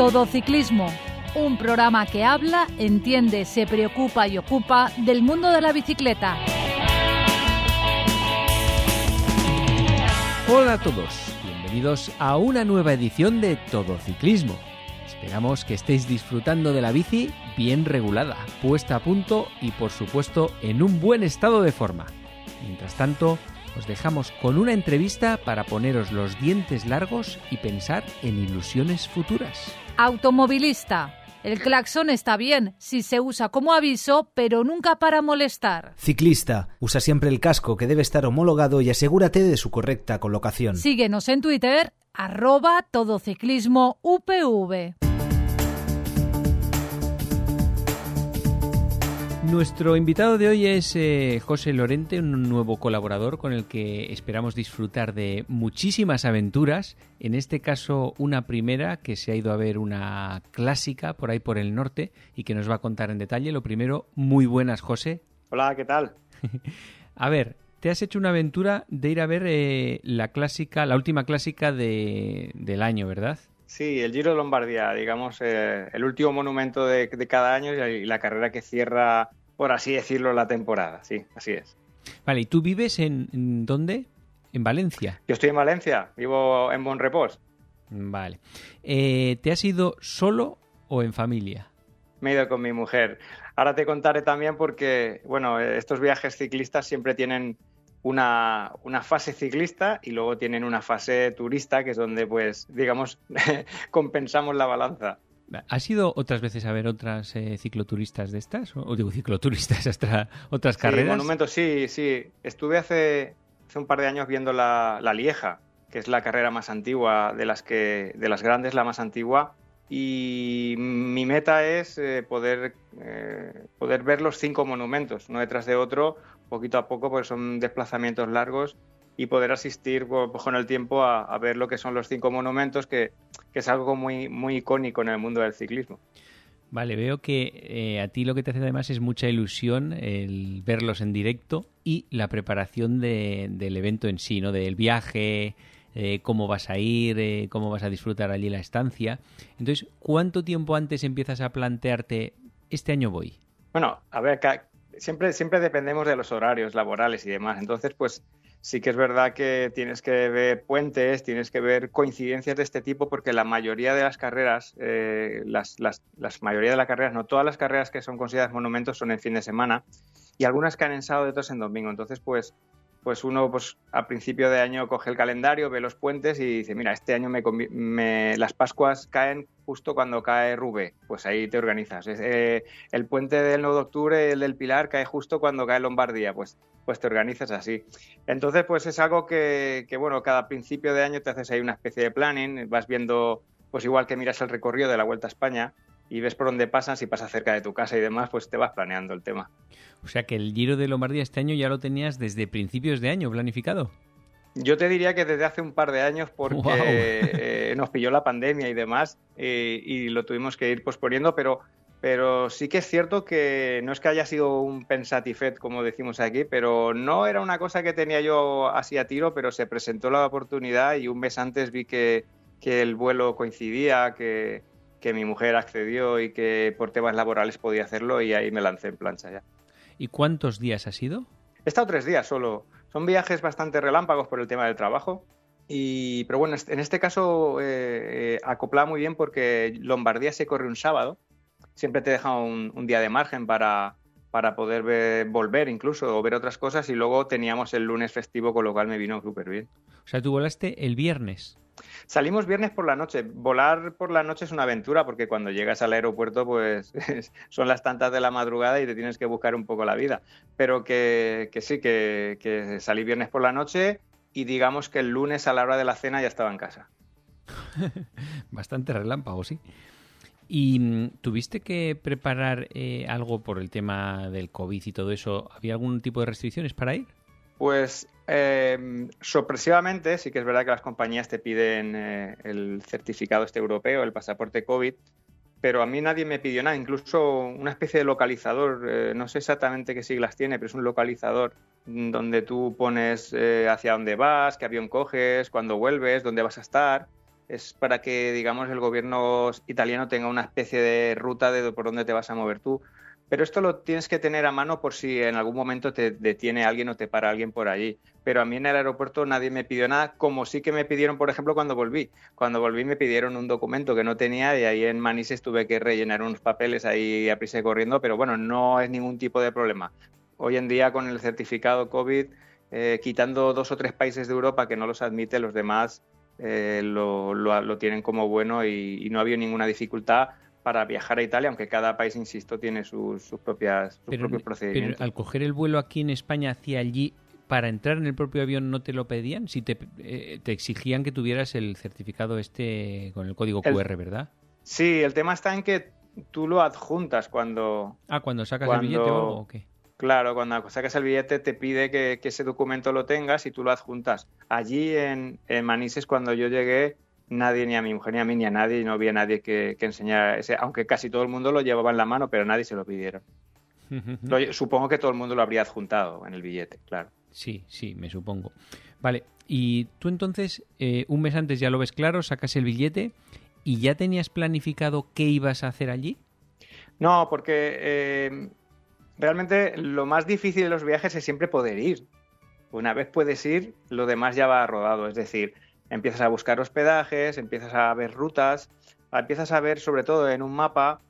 Todo Ciclismo, un programa que habla, entiende, se preocupa y ocupa del mundo de la bicicleta. Hola a todos, bienvenidos a una nueva edición de Todo Ciclismo. Esperamos que estéis disfrutando de la bici bien regulada, puesta a punto y por supuesto en un buen estado de forma. Mientras tanto, os dejamos con una entrevista para poneros los dientes largos y pensar en ilusiones futuras. Automovilista. El claxon está bien si se usa como aviso, pero nunca para molestar. Ciclista. Usa siempre el casco que debe estar homologado y asegúrate de su correcta colocación. Síguenos en Twitter, arroba todociclismo UPV. Nuestro invitado de hoy es eh, José Lorente, un nuevo colaborador con el que esperamos disfrutar de muchísimas aventuras. En este caso, una primera que se ha ido a ver una clásica por ahí por el norte y que nos va a contar en detalle. Lo primero, muy buenas, José. Hola, ¿qué tal? a ver, te has hecho una aventura de ir a ver eh, la clásica, la última clásica de, del año, ¿verdad? Sí, el Giro de Lombardía, digamos, eh, el último monumento de, de, cada año y la carrera que cierra por así decirlo, la temporada. Sí, así es. Vale, ¿y tú vives en, dónde? ¿En Valencia? Yo estoy en Valencia, vivo en Bonrepós. Vale. Eh, ¿Te has ido solo o en familia? Me he ido con mi mujer. Ahora te contaré también porque, bueno, estos viajes ciclistas siempre tienen una, una, fase ciclista y luego tienen una fase turista, que es donde, pues, digamos, compensamos la balanza. ¿Has ido otras veces a ver otras eh, cicloturistas de estas? O digo cicloturistas, hasta otras sí, carreras. Monumentos, sí, sí. Estuve hace, hace un par de años viendo la, la, Lieja, que es la carrera más antigua de las que de las grandes, la más antigua. Y mi meta es eh, poder, eh, poder ver los cinco monumentos, uno detrás de otro, poquito a poco, porque son desplazamientos largos y poder asistir pues, con el tiempo a, a, ver lo que son los cinco monumentos, que, que, es algo muy, muy icónico en el mundo del ciclismo. Vale, veo que eh, a ti lo que te hace además es mucha ilusión el verlos en directo y la preparación de, del evento en sí, ¿no? Del viaje, eh, cómo vas a ir, eh, cómo vas a disfrutar allí la estancia. Entonces, ¿cuánto tiempo antes empiezas a plantearte, este año voy? Bueno, a ver, siempre, siempre dependemos de los horarios laborales y demás. Entonces, pues sí que es verdad que tienes que ver puentes, tienes que ver coincidencias de este tipo, porque la mayoría de las carreras, eh, las, las, las, mayoría de las carreras, no todas las carreras que son consideradas monumentos son en fin de semana, y algunas caen en sábado y otras en domingo. Entonces, pues, pues uno pues, a principio de año coge el calendario, ve los puentes y dice, mira, este año me, las Pascuas caen justo cuando cae Rube, pues ahí te organizas. Eh, el puente del 9 de octubre, el del Pilar, cae justo cuando cae Lombardía, pues pues te organizas así. Entonces, pues es algo que, que, bueno, cada principio de año te haces ahí una especie de planning, vas viendo, pues igual que miras el recorrido de la Vuelta a España y ves por dónde pasas, si pasas cerca de tu casa y demás, pues te vas planeando el tema. O sea que el Giro de Lombardía este año ya lo tenías desde principios de año planificado. Yo te diría que desde hace un par de años porque wow. eh, nos pilló la pandemia y demás eh, y lo tuvimos que ir posponiendo, pero pero sí que es cierto que no es que haya sido un pensatifet, como decimos aquí, pero no era una cosa que tenía yo así a tiro, pero se presentó la oportunidad y un mes antes vi que, que el vuelo coincidía, que, que, mi mujer accedió y que por temas laborales podía hacerlo y ahí me lancé en plancha ya. ¿Y cuántos días ha sido? He estado tres días solo. Son viajes bastante relámpagos por el tema del trabajo. Y, pero bueno, en este caso eh, eh, acoplaba muy bien porque Lombardía se corre un sábado siempre te deja un, un día de margen para, para poder ver, volver incluso o ver otras cosas y luego teníamos el lunes festivo con lo cual me vino súper bien. O sea, tú volaste el viernes. Salimos viernes por la noche. Volar por la noche es una aventura porque cuando llegas al aeropuerto pues son las tantas de la madrugada y te tienes que buscar un poco la vida. Pero que, que sí, que, que salí viernes por la noche y digamos que el lunes a la hora de la cena ya estaba en casa. Bastante relámpago, sí. ¿Y tuviste que preparar eh, algo por el tema del COVID y todo eso? ¿Había algún tipo de restricciones para ir? Pues eh, sorpresivamente, sí que es verdad que las compañías te piden eh, el certificado este europeo, el pasaporte COVID, pero a mí nadie me pidió nada, incluso una especie de localizador, eh, no sé exactamente qué siglas tiene, pero es un localizador donde tú pones hacia dónde vas, qué avión coges, cuándo vuelves, dónde vas a estar es para que, digamos, el gobierno italiano tenga una especie de ruta de por dónde te vas a mover tú. Pero esto lo tienes que tener a mano por si en algún momento te detiene alguien o te para alguien por allí. Pero a mí en el aeropuerto nadie me pidió nada, como sí que me pidieron, por ejemplo, cuando volví. Cuando volví me pidieron un documento que no tenía y ahí en Manises tuve que rellenar unos papeles ahí a prisa y corriendo, pero bueno, no es ningún tipo de problema. Hoy en día con el certificado COVID, eh, quitando dos o tres países de Europa que no los admite, los demás eh, lo, tienen como bueno y, y no ha habido ninguna dificultad para viajar a Italia, aunque cada país, insisto, tiene sus, propias, propios procedimientos. Pero al coger el vuelo aquí en España hacia allí, para entrar en el propio avión no te lo pedían, si te, eh, te exigían que tuvieras el certificado este con el código QR, ¿verdad? Sí, el tema está en que tú lo adjuntas cuando... Ah, cuando sacas el billete o, qué. Claro, cuando sacas el billete te pide que, ese documento lo tengas y tú lo adjuntas. Allí en, en Manises, cuando yo llegué, nadie, ni a mi mujer, ni a mí, ni a nadie, no había nadie que, enseñara ese, aunque casi todo el mundo lo llevaba en la mano, pero nadie se lo pidieron. supongo que todo el mundo lo habría adjuntado en el billete, claro. Sí, sí, me supongo. Vale, y tú entonces, eh, un mes antes ya lo ves claro, sacas el billete y ya tenías planificado qué ibas a hacer allí? No, porque eh, realmente lo más difícil de los viajes es siempre poder ir. Una vez puedes ir, lo demás ya va rodado. Es decir, empiezas a buscar hospedajes, empiezas a ver rutas, empiezas a ver sobre todo en un mapa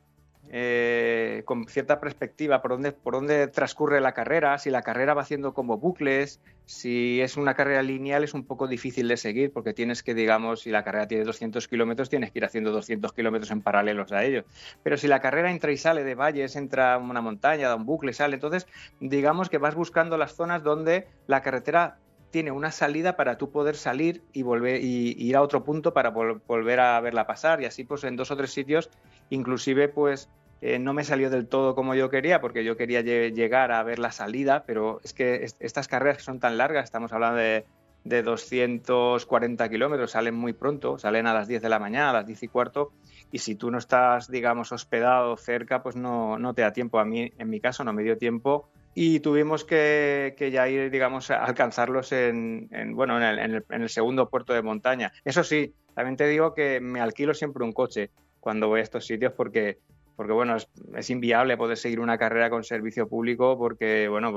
eh, con cierta perspectiva por dónde, por dónde transcurre la carrera, si la carrera va haciendo como bucles, si es una carrera lineal es un poco difícil de seguir porque tienes que, digamos, si la carrera tiene 200 kilómetros, tienes que ir haciendo 200 kilómetros en paralelos a ello. Pero si la carrera entra y sale de valles, entra una montaña, da un bucle, sale, entonces digamos que vas buscando las zonas donde la carretera tiene una salida para tú poder salir y volver y, ir a otro punto para volver a verla pasar. Y así pues en dos o tres sitios inclusive pues eh, no me salió del todo como yo quería porque yo quería llegar a ver la salida pero es que estas carreras que son tan largas estamos hablando de, de 240 kilómetros salen muy pronto salen a las 10 de la mañana a las 10 y cuarto y si tú no estás digamos hospedado cerca pues no, no te da tiempo. A mí en mi caso no me dio tiempo y tuvimos que, ya ir, digamos, a alcanzarlos en, bueno, en el, segundo puerto de montaña. Eso sí, también te digo que me alquilo siempre un coche cuando voy a estos sitios porque, porque bueno, es, inviable poder seguir una carrera con servicio público porque, bueno,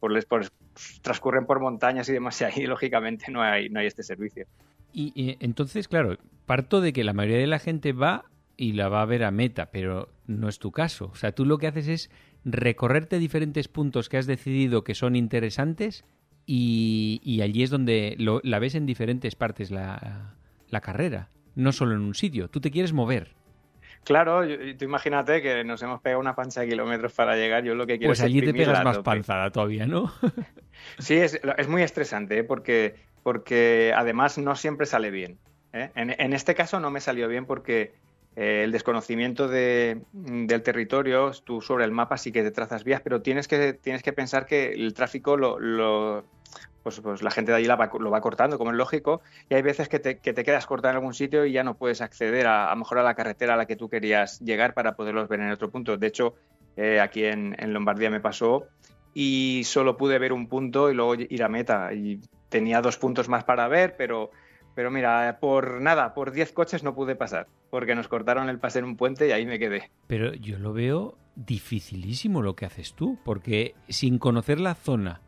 pues, por, transcurren por montañas y demás y ahí, lógicamente, no hay, no hay este servicio. Y entonces, claro, parto de que la mayoría de la gente va y la va a ver a meta, pero no es tu caso. O sea, tú lo que haces es recorrerte diferentes puntos que has decidido que son interesantes y, allí es donde la ves en diferentes partes la, carrera, no solo en un sitio. Tú te quieres mover. Claro, tú imagínate que nos hemos pegado una pancha de kilómetros para llegar. Yo lo que quiero pues allí te pegas más panzada todavía, ¿no? sí, es, muy estresante ¿eh? porque, porque además no siempre sale bien. ¿eh? en, este caso no me salió bien porque el desconocimiento del territorio, tú sobre el mapa sí que te trazas vías, pero tienes que, tienes que pensar que el tráfico lo, pues, pues, la gente de allí lo va cortando, como es lógico, y hay veces que te, quedas cortado en algún sitio y ya no puedes acceder a, a mejor a la carretera a la que tú querías llegar para poderlos ver en otro punto. De hecho, eh, aquí en, en, Lombardía me pasó y solo pude ver un punto y luego ir a meta. Y tenía dos puntos más para ver, pero pero mira, por nada, por 10 coches no pude pasar, porque nos cortaron el pase en un puente y ahí me quedé. Pero yo lo veo dificilísimo lo que haces tú, porque sin conocer la zona,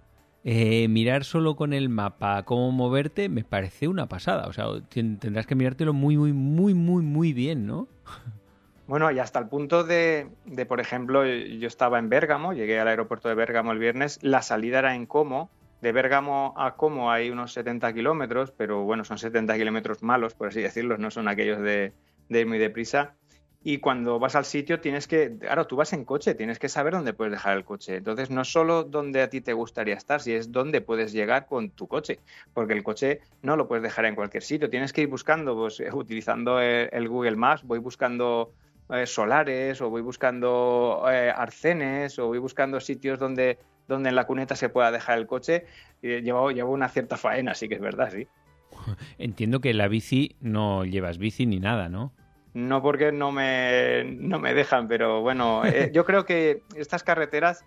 eh, mirar solo con el mapa cómo moverte, me parece una pasada. O sea, tendrás que mirártelo muy, muy, muy, muy, muy bien, ¿no? Bueno, y hasta el punto de, de, por ejemplo, yo estaba en Bérgamo, llegué al aeropuerto de Bérgamo el viernes, la salida era en Como, de Bérgamo a Como hay unos 70 kilómetros, pero bueno, son 70 kilómetros malos, por así decirlo, no son aquellos de, ir muy deprisa. Y cuando vas al sitio tienes que, claro, tú vas en coche, tienes que saber dónde puedes dejar el coche. Entonces, no solo dónde a ti te gustaría estar, si es dónde puedes llegar con tu coche, porque el coche no lo puedes dejar en cualquier sitio. Tienes que ir buscando, pues, utilizando el, Google Maps, voy buscando eh, solares o voy buscando eh, arcenes o voy buscando sitios donde donde en la cuneta se pueda dejar el coche, lleva, lleva una cierta faena, sí que es verdad, sí. Entiendo que la bici no llevas bici ni nada, ¿no? No porque no me, no me dejan, pero bueno, eh, yo creo que estas carreteras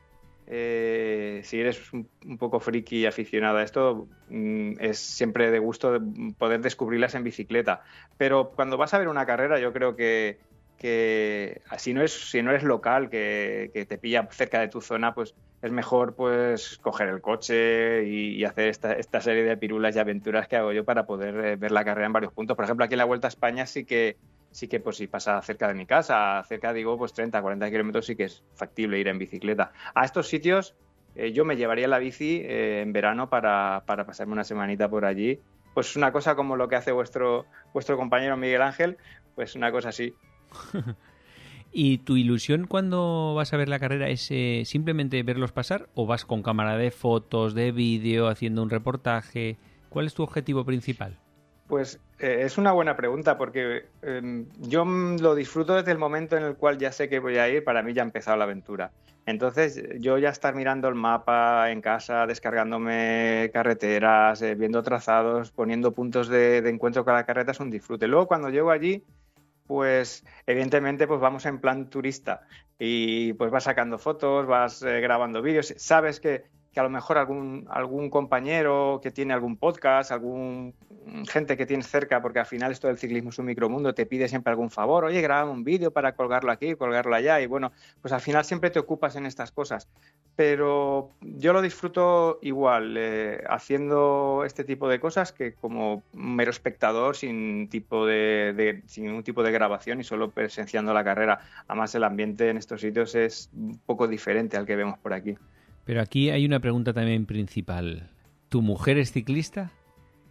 eh, si eres un, poco friki y aficionado a esto, mm, es siempre de gusto poder descubrirlas en bicicleta. Pero cuando vas a ver una carrera, yo creo que, que si no es si no eres local, que, te pilla cerca de tu zona, pues es mejor pues coger el coche y, hacer esta, esta, serie de pirulas y aventuras que hago yo para poder eh, ver la carrera en varios puntos. Por ejemplo, aquí en la Vuelta a España sí que sí que pues si pasa cerca de mi casa, cerca digo pues 30, 40 kilómetros sí que es factible ir en bicicleta. A estos sitios eh, yo me llevaría la bici eh, en verano para, para, pasarme una semanita por allí. Pues una cosa como lo que hace vuestro, vuestro compañero Miguel Ángel, pues una cosa así. ¿Y tu ilusión cuando vas a ver la carrera es eh, simplemente verlos pasar o vas con cámara de fotos, de vídeo, haciendo un reportaje? ¿Cuál es tu objetivo principal? Pues eh, es una buena pregunta porque em, yo lo disfruto desde el momento en el cual ya sé que voy a ir, para mí ya ha empezado la aventura. Entonces yo ya estar mirando el mapa en casa, descargándome carreteras, eh, viendo trazados, poniendo puntos de, encuentro con la carreta es un disfrute. Luego cuando llego allí, pues evidentemente pues vamos en plan turista. Y pues vas sacando fotos, vas eh, grabando vídeos, sabes que que a lo mejor algún, algún compañero que tiene algún podcast, algún gente que tienes cerca, porque al final esto del ciclismo es un micromundo, te pide siempre algún favor, oye, graba un vídeo para colgarlo aquí, colgarlo allá, y bueno, pues al final siempre te ocupas en estas cosas. Pero yo lo disfruto igual, eh, haciendo este tipo de cosas que como mero espectador sin tipo de, de, sin ningún tipo de grabación y solo presenciando la carrera. Además el ambiente en estos sitios es un poco diferente al que vemos por aquí. Pero aquí hay una pregunta también principal. ¿Tu mujer es ciclista?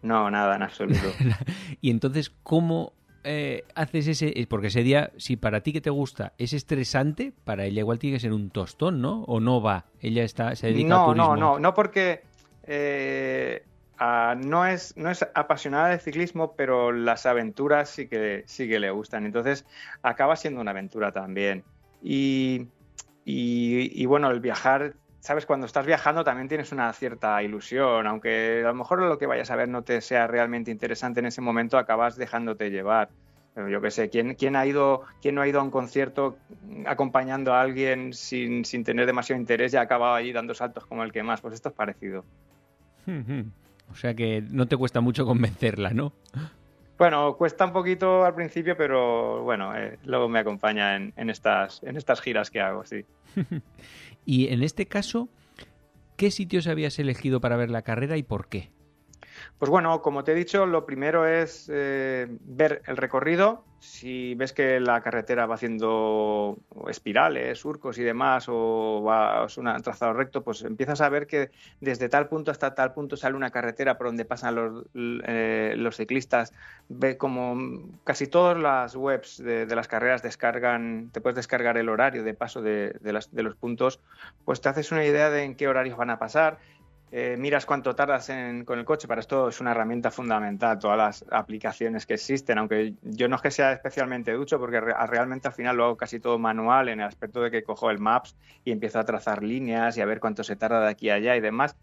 No, nada, en absoluto. y entonces, ¿cómo eh, haces ese...? Eh, porque ese día, si para ti que te gusta es estresante, para ella igual tiene que ser un tostón, ¿no? ¿O no va? Ella está, se dedica no, a turismo. No, no, no porque... Eh, no, es, no es apasionada del ciclismo, pero las aventuras sí que, sí que le gustan. Entonces acaba siendo una aventura también. y, y bueno, el viajar sabes, cuando estás viajando también tienes una cierta ilusión, aunque a lo mejor lo que vayas a ver no te sea realmente interesante en ese momento, acabas dejándote llevar. Yo qué sé, ¿quién, ha ido, ¿quién no ha ido a un concierto acompañando a alguien sin, sin tener demasiado interés y ha acabado allí dando saltos como el que más? Pues esto es parecido. O sea que no te cuesta mucho convencerla, ¿no? Bueno, cuesta un poquito al principio, pero bueno, eh, luego me acompaña en, en, estas, en estas giras que hago, sí. Y en este caso, ¿qué sitios habías elegido para ver la carrera y por qué? Pues bueno, como te he dicho, lo primero es eh, ver el recorrido. Si ves que la carretera va haciendo espirales, surcos y demás, o va es un trazado recto, pues empiezas a ver que desde tal punto hasta tal punto sale una carretera por donde pasan los, eh, los ciclistas. Ve como casi todas las webs de, las carreras descargan, te puedes descargar el horario de paso de, de los puntos, pues te haces una idea de en qué horarios van a pasar eh, miras cuánto tardas con el coche. Para esto es una herramienta fundamental, todas las aplicaciones que existen, aunque yo no es que sea especialmente ducho, porque realmente al final lo hago casi todo manual en el aspecto de que cojo el Maps y empiezo a trazar líneas y a ver cuánto se tarda de aquí a allá y demás.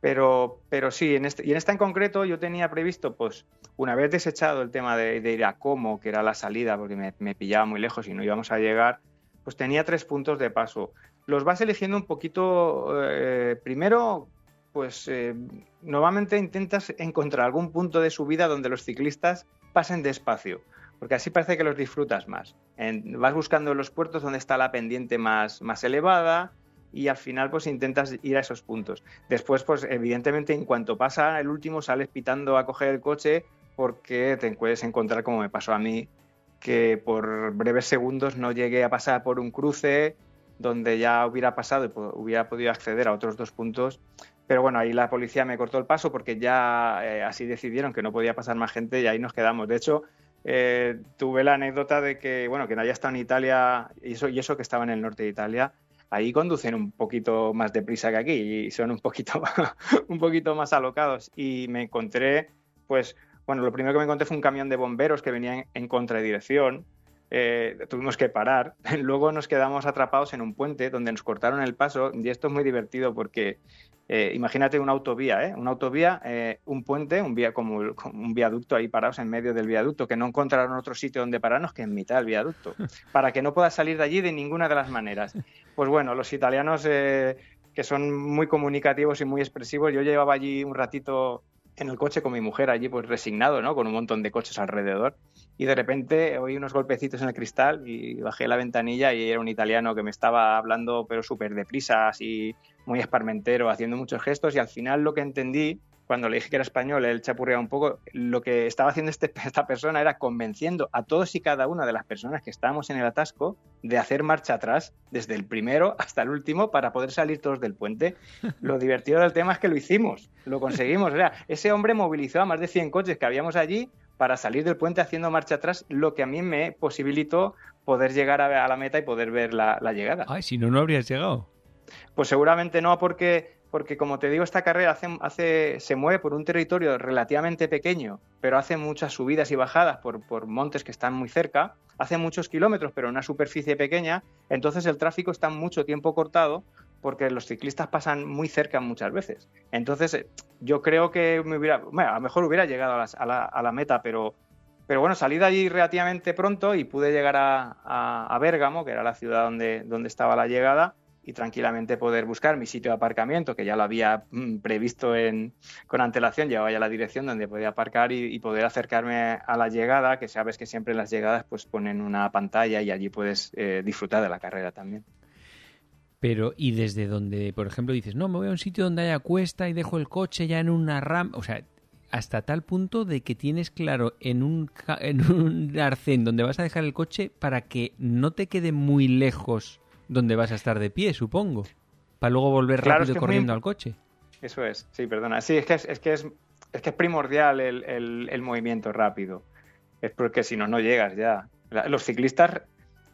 Pero, pero sí, en este, y en esta en concreto yo tenía previsto, pues, una vez desechado el tema de, ir a Como, que era la salida, porque me, pillaba muy lejos y no íbamos a llegar, pues tenía tres puntos de paso. Los vas eligiendo un poquito, eh, primero pues eh, normalmente intentas encontrar algún punto de subida donde los ciclistas pasen despacio, porque así parece que los disfrutas más. vas buscando los puertos donde está la pendiente más, más elevada y al final pues intentas ir a esos puntos. Después, pues evidentemente en cuanto pasa el último sales pitando a coger el coche porque te puedes encontrar como me pasó a mí, que por breves segundos no llegué a pasar por un cruce donde ya hubiera pasado y hubiera podido acceder a otros dos puntos pero bueno, ahí la policía me cortó el paso porque ya eh, así decidieron que no podía pasar más gente y ahí nos quedamos. De hecho, eh, tuve la anécdota de que, bueno, que no haya estado en Italia y eso, que estaba en el norte de Italia, ahí conducen un poquito más deprisa que aquí y son un poquito, un poquito más alocados. Y me encontré, pues, bueno, lo primero que me encontré fue un camión de bomberos que venían en contradirección. Eh, tuvimos que parar. Luego nos quedamos atrapados en un puente donde nos cortaron el paso y esto es muy divertido porque eh, imagínate una autovía, ¿eh? una autovía, eh, un puente, un vía como, un viaducto ahí parados en medio del viaducto, que no encontraron otro sitio donde pararnos que en mitad del viaducto, para que no puedas salir de allí de ninguna de las maneras. Pues bueno, los italianos que son muy comunicativos y muy expresivos. Yo llevaba allí un ratito en el coche con mi mujer allí pues resignado, ¿no? Con un montón de coches alrededor. Y de repente oí unos golpecitos en el cristal y bajé la ventanilla y era un italiano que me estaba hablando pero súper deprisa, así muy esparmentero, haciendo muchos gestos y al final lo que entendí cuando le dije que era español, él chapurreaba un poco, lo que estaba haciendo este, esta persona era convenciendo a todos y cada una de las personas que estábamos en el atasco de hacer marcha atrás, desde el primero hasta el último, para poder salir todos del puente. Lo divertido del tema es que lo hicimos, lo conseguimos. O sea, ese hombre movilizó a más de 100 coches que habíamos allí para salir del puente haciendo marcha atrás, lo que a mí me posibilitó poder llegar a, la meta y poder ver la, la llegada. Ay, si no, no habrías llegado. Pues seguramente no, porque porque como te digo, esta carrera hace, se mueve por un territorio relativamente pequeño, pero hace muchas subidas y bajadas por, por, montes que están muy cerca, hace muchos kilómetros, pero en una superficie pequeña, entonces el tráfico está mucho tiempo cortado porque los ciclistas pasan muy cerca muchas veces. Entonces, yo creo que me hubiera, a lo mejor hubiera llegado a la, a la, meta, pero, bueno, salí de allí relativamente pronto y pude llegar a, a, Bérgamo, que era la ciudad donde, estaba la llegada, y tranquilamente poder buscar mi sitio de aparcamiento, que ya lo había mm, previsto con antelación, llevaba ya la dirección donde podía aparcar y, poder acercarme a la llegada, que sabes que siempre en las llegadas pues ponen una pantalla y allí puedes eh, disfrutar de la carrera también. Pero, ¿y desde donde, por ejemplo, dices, no, me voy a un sitio donde haya cuesta y dejo el coche ya en una rampa? O sea, hasta tal punto de que tienes claro en un, en un arcén donde vas a dejar el coche para que no te quede muy lejos donde vas a estar de pie, supongo, para luego volver rápido corriendo al coche. Eso es, sí, perdona. Sí, es que es, que es, es, que es primordial el, el, movimiento rápido. Es porque si no, no llegas ya. Los ciclistas,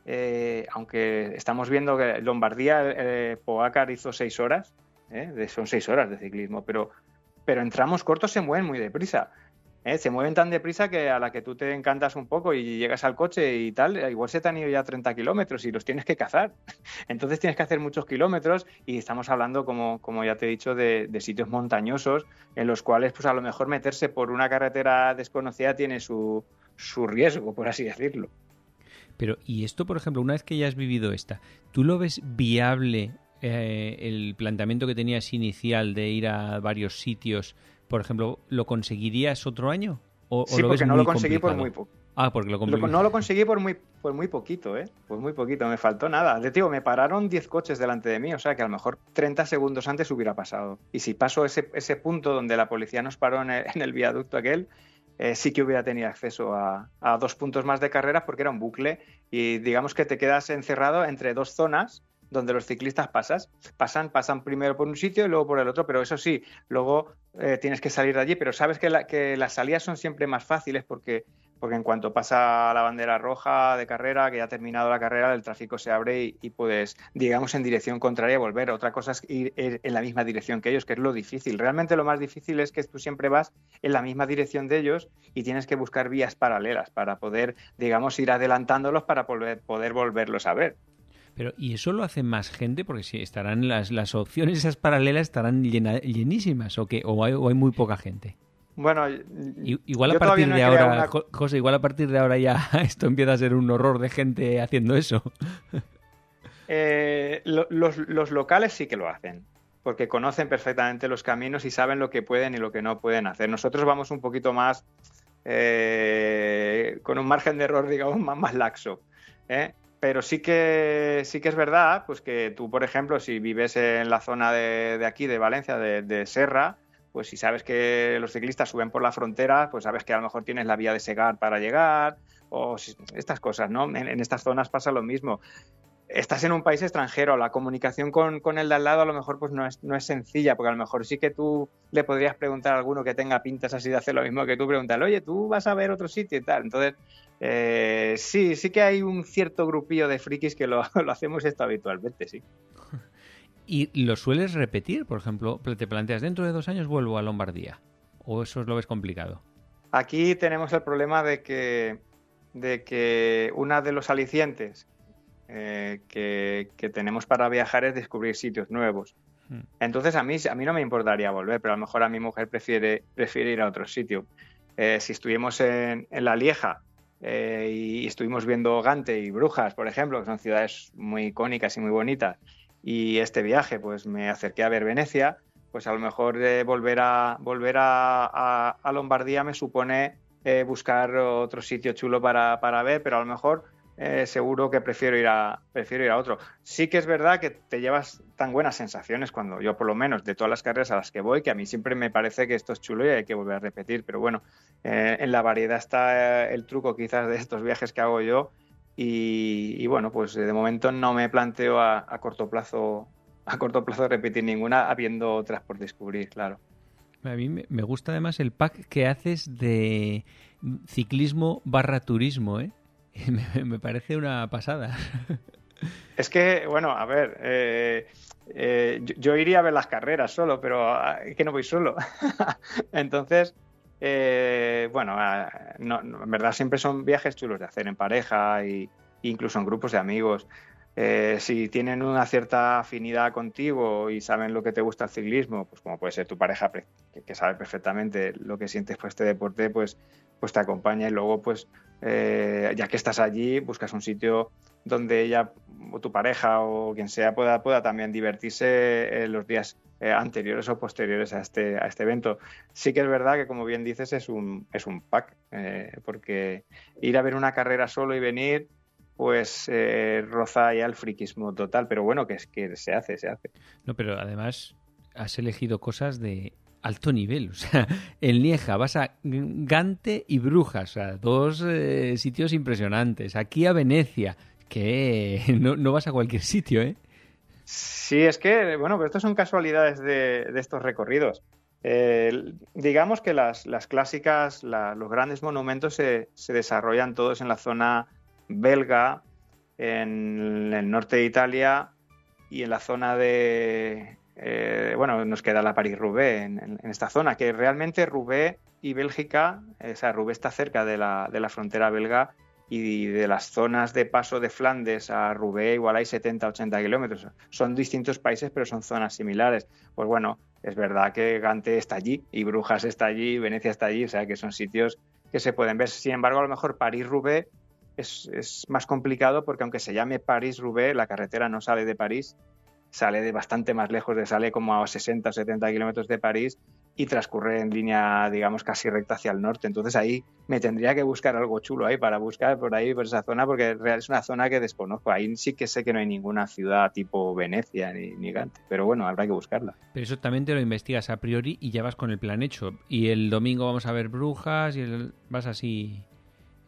eh, aunque estamos viendo que Lombardía, eh, Pogacar hizo seis horas, eh, son seis horas de ciclismo, pero, pero en tramos cortos se mueven muy deprisa. ¿eh? se mueven tan deprisa que a la que tú te encantas un poco y llegas al coche y tal, igual se te han ido ya 30 kilómetros y los tienes que cazar. Entonces tienes que hacer muchos kilómetros y estamos hablando, como, como ya te he dicho, de, sitios montañosos en los cuales pues a lo mejor meterse por una carretera desconocida tiene su, su riesgo, por así decirlo. Pero, y esto, por ejemplo, una vez que ya has vivido esta, ¿tú lo ves viable eh, el planteamiento que tenías inicial de ir a varios sitios por ejemplo, ¿lo conseguirías otro año? ¿O, sí, porque no lo conseguí por muy poco. Ah, porque lo, No lo conseguí por muy, por muy poquito, ¿eh? Por muy poquito, me faltó nada. De digo, me pararon 10 coches delante de mí, o sea que a lo mejor 30 segundos antes hubiera pasado. Y si paso ese, ese punto donde la policía nos paró en el, viaducto aquel, eh, sí que hubiera tenido acceso a, dos puntos más de carreras porque era un bucle. Y digamos que te quedas encerrado entre dos zonas donde los ciclistas pasas, pasan, pasan primero por un sitio y luego por el otro, pero eso sí, luego eh, tienes que salir de allí, pero sabes que, que las salidas son siempre más fáciles porque, porque en cuanto pasa la bandera roja de carrera, que ya ha terminado la carrera, el tráfico se abre y, puedes, digamos, en dirección contraria volver. Otra cosa es ir en la misma dirección que ellos, que es lo difícil. Realmente lo más difícil es que tú siempre vas en la misma dirección de ellos y tienes que buscar vías paralelas para poder, digamos, ir adelantándolos para poder, volverlos a ver. Pero, ¿y eso lo hace más gente? Porque si estarán las, las opciones esas paralelas estarán llenísimas o que o hay, muy poca gente. Bueno, igual a partir de ahora, José, igual a partir de ahora ya esto empieza a ser un horror de gente haciendo eso. Eh, los, los, locales sí que lo hacen, porque conocen perfectamente los caminos y saben lo que pueden y lo que no pueden hacer. Nosotros vamos un poquito más eh, con un margen de error, digamos, más, más laxo. ¿eh? pero sí que sí que es verdad, pues que tú, por ejemplo, si vives en la zona de, aquí, de Valencia, de, Serra, pues si sabes que los ciclistas suben por la frontera, pues sabes que a lo mejor tienes la vía de Segar para llegar, o estas cosas, ¿no? en estas zonas pasa lo mismo estás en un país extranjero, la comunicación con, con, el de al lado a lo mejor pues no es, no es sencilla, porque a lo mejor sí que tú le podrías preguntar a alguno que tenga pintas así de hacer lo mismo que tú, preguntarle, oye, tú vas a ver otro sitio y tal. Entonces, eh, sí, sí que hay un cierto grupillo de frikis que lo, lo hacemos esto habitualmente, sí. ¿Y lo sueles repetir? Por ejemplo, te planteas, dentro de dos años vuelvo a Lombardía. ¿O eso lo ves complicado? Aquí tenemos el problema de que, de que una de los alicientes eh, que, tenemos para viajar es descubrir sitios nuevos. Hmm. Entonces a mí, a mí no me importaría volver, pero a lo mejor a mi mujer prefiere, prefiere ir a otro sitio. Eh, si estuvimos en, La Lieja eh, y estuvimos viendo Gante y Brujas, por ejemplo, que son ciudades muy icónicas y muy bonitas, y este viaje pues me acerqué a ver Venecia, pues a lo mejor volver a volver a, Lombardía me supone eh, buscar otro sitio chulo para, para, ver, pero a lo mejor eh, seguro que prefiero ir a prefiero ir a otro. Sí que es verdad que te llevas tan buenas sensaciones cuando yo por lo menos de todas las carreras a las que voy que a mí siempre me parece que esto es chulo y hay que volver a repetir. Pero bueno, eh, en la variedad está el truco quizás de estos viajes que hago yo y, bueno pues de momento no me planteo a corto plazo a corto plazo repetir ninguna, habiendo otras por descubrir, claro. A mí me gusta además el pack que haces de ciclismo barra turismo, ¿eh? Me, parece una pasada. Es que, bueno, a ver, eh, eh, yo, iría a ver las carreras solo, pero ah, es que no voy solo. Entonces, eh, bueno, ah, en verdad siempre son viajes chulos de hacer en pareja e incluso en grupos de amigos. Eh, si tienen una cierta afinidad contigo y saben lo que te gusta el ciclismo, pues como puede ser tu pareja que, sabe perfectamente lo que sientes por este deporte, pues, pues te acompaña y luego, pues, eh, ya que estás allí, buscas un sitio donde ella o tu pareja o quien sea pueda, pueda también divertirse en los días eh, anteriores o posteriores a este, a este evento. Sí que es verdad que, como bien dices, es un, es un pack, porque ir a ver una carrera solo y venir pues eh, roza ya el friquismo total, pero bueno, que que se hace, se hace. No, pero además has elegido cosas de alto nivel, o sea, en Lieja vas a Gante y Brujas, o sea, dos eh, sitios impresionantes. Aquí a Venecia, que no, vas a cualquier sitio, ¿eh? Sí, es que, bueno, pero estas son casualidades de, estos recorridos. Digamos que las, las clásicas, los grandes monumentos se, se, desarrollan todos en la zona belga, en el norte de Italia y en la zona de, eh, bueno, nos queda la París-Roubaix en, esta zona, que realmente Roubaix y Bélgica, o sea, Roubaix está cerca de la, frontera belga y de las zonas de paso de Flandes a Roubaix igual hay 70-80 kilómetros. Son distintos países, pero son zonas similares. Pues bueno, es verdad que Gante está allí y Brujas está allí, Venecia está allí, o sea que son sitios que se pueden ver. Sin embargo, a lo mejor París-Roubaix es, más complicado porque aunque se llame París-Roubaix, la carretera no sale de París, sale de bastante más lejos, de sale como a 60 o 70 kilómetros de París y transcurre en línea, digamos, casi recta hacia el norte. Entonces ahí me tendría que buscar algo chulo ahí para buscar por ahí, por esa zona, porque es una zona que desconozco. Ahí sí que sé que no hay ninguna ciudad tipo Venecia ni, ni Gante, pero bueno, habrá que buscarla. Pero eso también te lo investigas a priori y ya vas con el plan hecho. Y el domingo vamos a ver brujas y vas así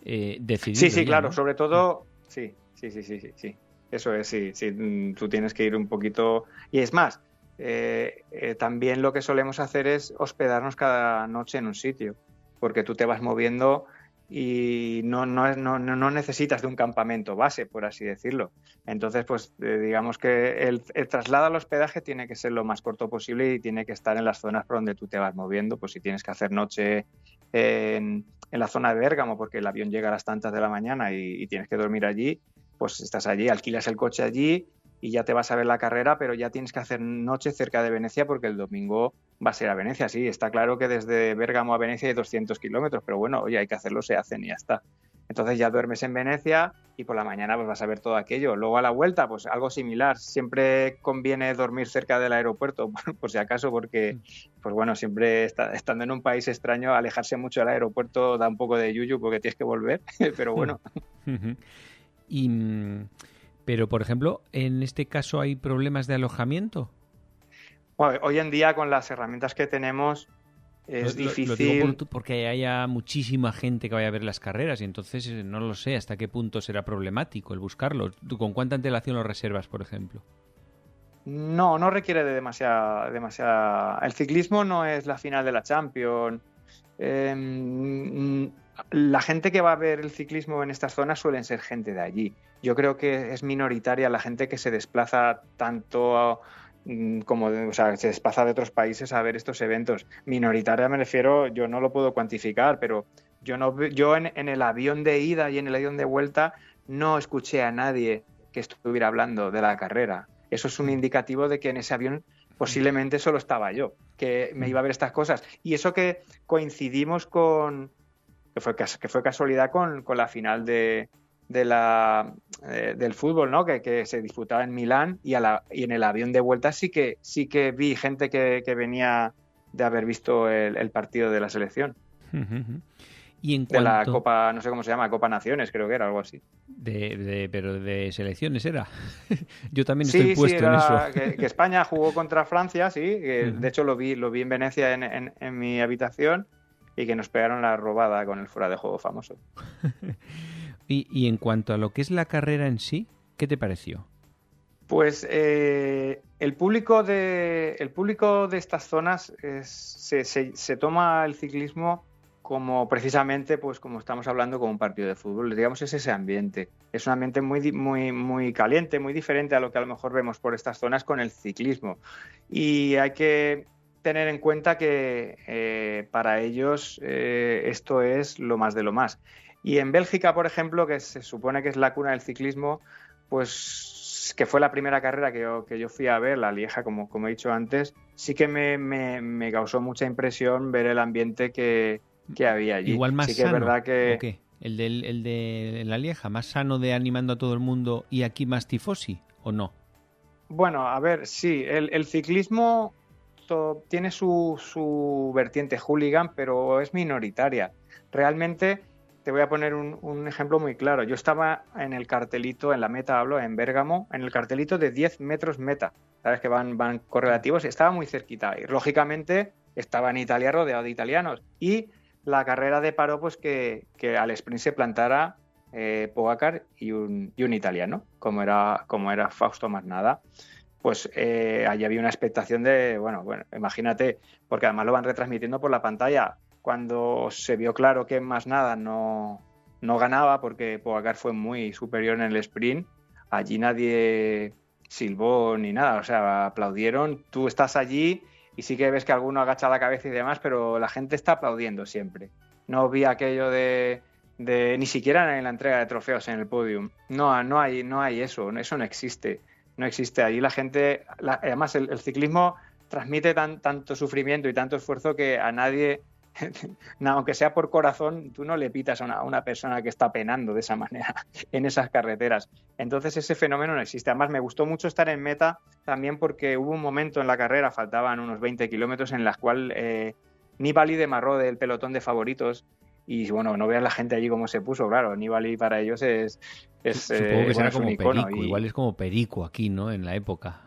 eh, Sí, sí, claro, sobre todo, sí, sí, sí, sí, sí, Eso es, sí, sí, mm, tú tienes que ir un poquito. Y es más, eh, eh, también lo que solemos hacer es hospedarnos cada noche en un sitio, porque tú te vas moviendo y no, no, no, no necesitas de un campamento base, por así decirlo. Entonces, pues eh, digamos que el, traslado al hospedaje tiene que ser lo más corto posible y tiene que estar en las zonas por donde tú te vas moviendo. Pues si tienes que hacer noche en la zona de Bérgamo porque el avión llega a las tantas de la mañana y, tienes que dormir allí, pues estás allí, alquilas el coche allí y ya te vas a ver la carrera, pero ya tienes que hacer noche cerca de Venecia porque el domingo va a ser a Venecia. Sí, está claro que desde Bérgamo a Venecia hay 200 kilómetros, pero bueno, oye, hay que hacerlo, se hacen y ya está. Entonces ya duermes en Venecia y por la mañana pues vas a ver todo aquello. Luego a la vuelta, pues algo similar. Siempre conviene dormir cerca del aeropuerto, por, si acaso, porque, pues bueno, siempre estando en un país extraño, alejarse mucho del aeropuerto da un poco de yuyu porque tienes que volver, pero bueno. y, mm, pero, por ejemplo, en este caso hay problemas de alojamiento. hoy en día con las herramientas que tenemos, es difícil. porque haya muchísima gente que vaya a ver las carreras y entonces eh, no lo sé hasta qué punto será problemático el buscarlo. ¿Tú con cuánta antelación lo reservas, por ejemplo? No, no requiere de demasiada, demasiada. El ciclismo no es la final de la Champions. Em, la gente que va a ver el ciclismo en estas zonas suelen ser gente de allí. Yo creo que es minoritaria la gente que se desplaza tanto a Mm, como o sea, se desplaza de otros países a ver estos eventos. Minoritaria me refiero, yo no lo puedo cuantificar, pero yo no yo en, el avión de ida y en el avión de vuelta no escuché a nadie que estuviera hablando de la carrera. Eso es un indicativo de que en ese avión posiblemente solo estaba yo, que me iba a ver estas cosas. Y eso que coincidimos con, que fue, que fue casualidad con, con la final de, de la, eh, del fútbol, ¿no? Que, se disputaba en Milán y, a la, y en el avión de vuelta sí que, sí que vi gente que, venía de haber visto el, partido de la selección. ¿Y en De la Copa, no sé cómo se llama, Copa Naciones, creo que era algo así. De, pero de selecciones era. Yo también estoy puesto en eso. Que, que, España jugó contra Francia, sí. De hecho, lo vi, lo vi en Venecia en, en mi habitación y que nos pegaron la robada con el fuera de juego famoso. y, en cuanto a lo que es la carrera en sí, ¿qué te pareció? Pues eh, el, público de, el público de estas zonas se, se, toma el ciclismo como precisamente, pues como estamos hablando, como un partido de fútbol. Digamos, es ese ambiente. Es un ambiente muy, muy, muy caliente, muy diferente a lo que a lo mejor vemos por estas zonas con el ciclismo. Y hay que tener en cuenta que eh, para ellos eh, esto es lo más de lo más. Y en Bélgica, por ejemplo, que se supone que es la cuna del ciclismo, pues que fue la primera carrera que yo, que yo fui a ver, la Lieja, como, como he dicho antes, sí que me, me, causó mucha impresión ver el ambiente que, había allí. Igual más sí que es verdad que... ¿El, del, el de la Lieja, más sano de animando a todo el mundo y aquí más tifosi, o no? Bueno, a ver, sí, el, el ciclismo tiene su, su, vertiente hooligan, pero es minoritaria. Realmente, te voy a poner un, ejemplo muy claro. Yo estaba en el cartelito, en la meta hablo, en Bérgamo, en el cartelito de 10 metros meta. Sabes que van, van correlativos, estaba muy cerquita. Y lógicamente estaba en Italia rodeado de italianos. Y la carrera de paro, pues que, que al sprint se plantara eh, Pogacar y un, y un italiano, como era, como era Fausto Masnada pues eh, allí había una expectación de, bueno, bueno, imagínate, porque además lo van retransmitiendo por la pantalla. Cuando se vio claro que más nada no, no ganaba, porque Pogacar fue muy superior en el sprint, allí nadie silbó ni nada, o sea, aplaudieron, tú estás allí y sí que ves que alguno agacha la cabeza y demás, pero la gente está aplaudiendo siempre. No vi aquello de, de ni siquiera en la entrega de trofeos en el podium. No, no hay, no hay eso, eso no existe no existe. Ahí la gente, además el, ciclismo transmite tan, tanto sufrimiento y tanto esfuerzo que a nadie, aunque sea por corazón, tú no le pitas a una, persona que está penando de esa manera en esas carreteras. Entonces ese fenómeno no existe. Además me gustó mucho estar en meta también porque hubo un momento en la carrera, faltaban unos 20 kilómetros, en las cual eh, Nibali demarró del pelotón de favoritos y bueno, no veas la gente allí cómo se puso, claro, Nibali para ellos es, Supongo que eh, será como perico, igual es como perico aquí, ¿no? En la época.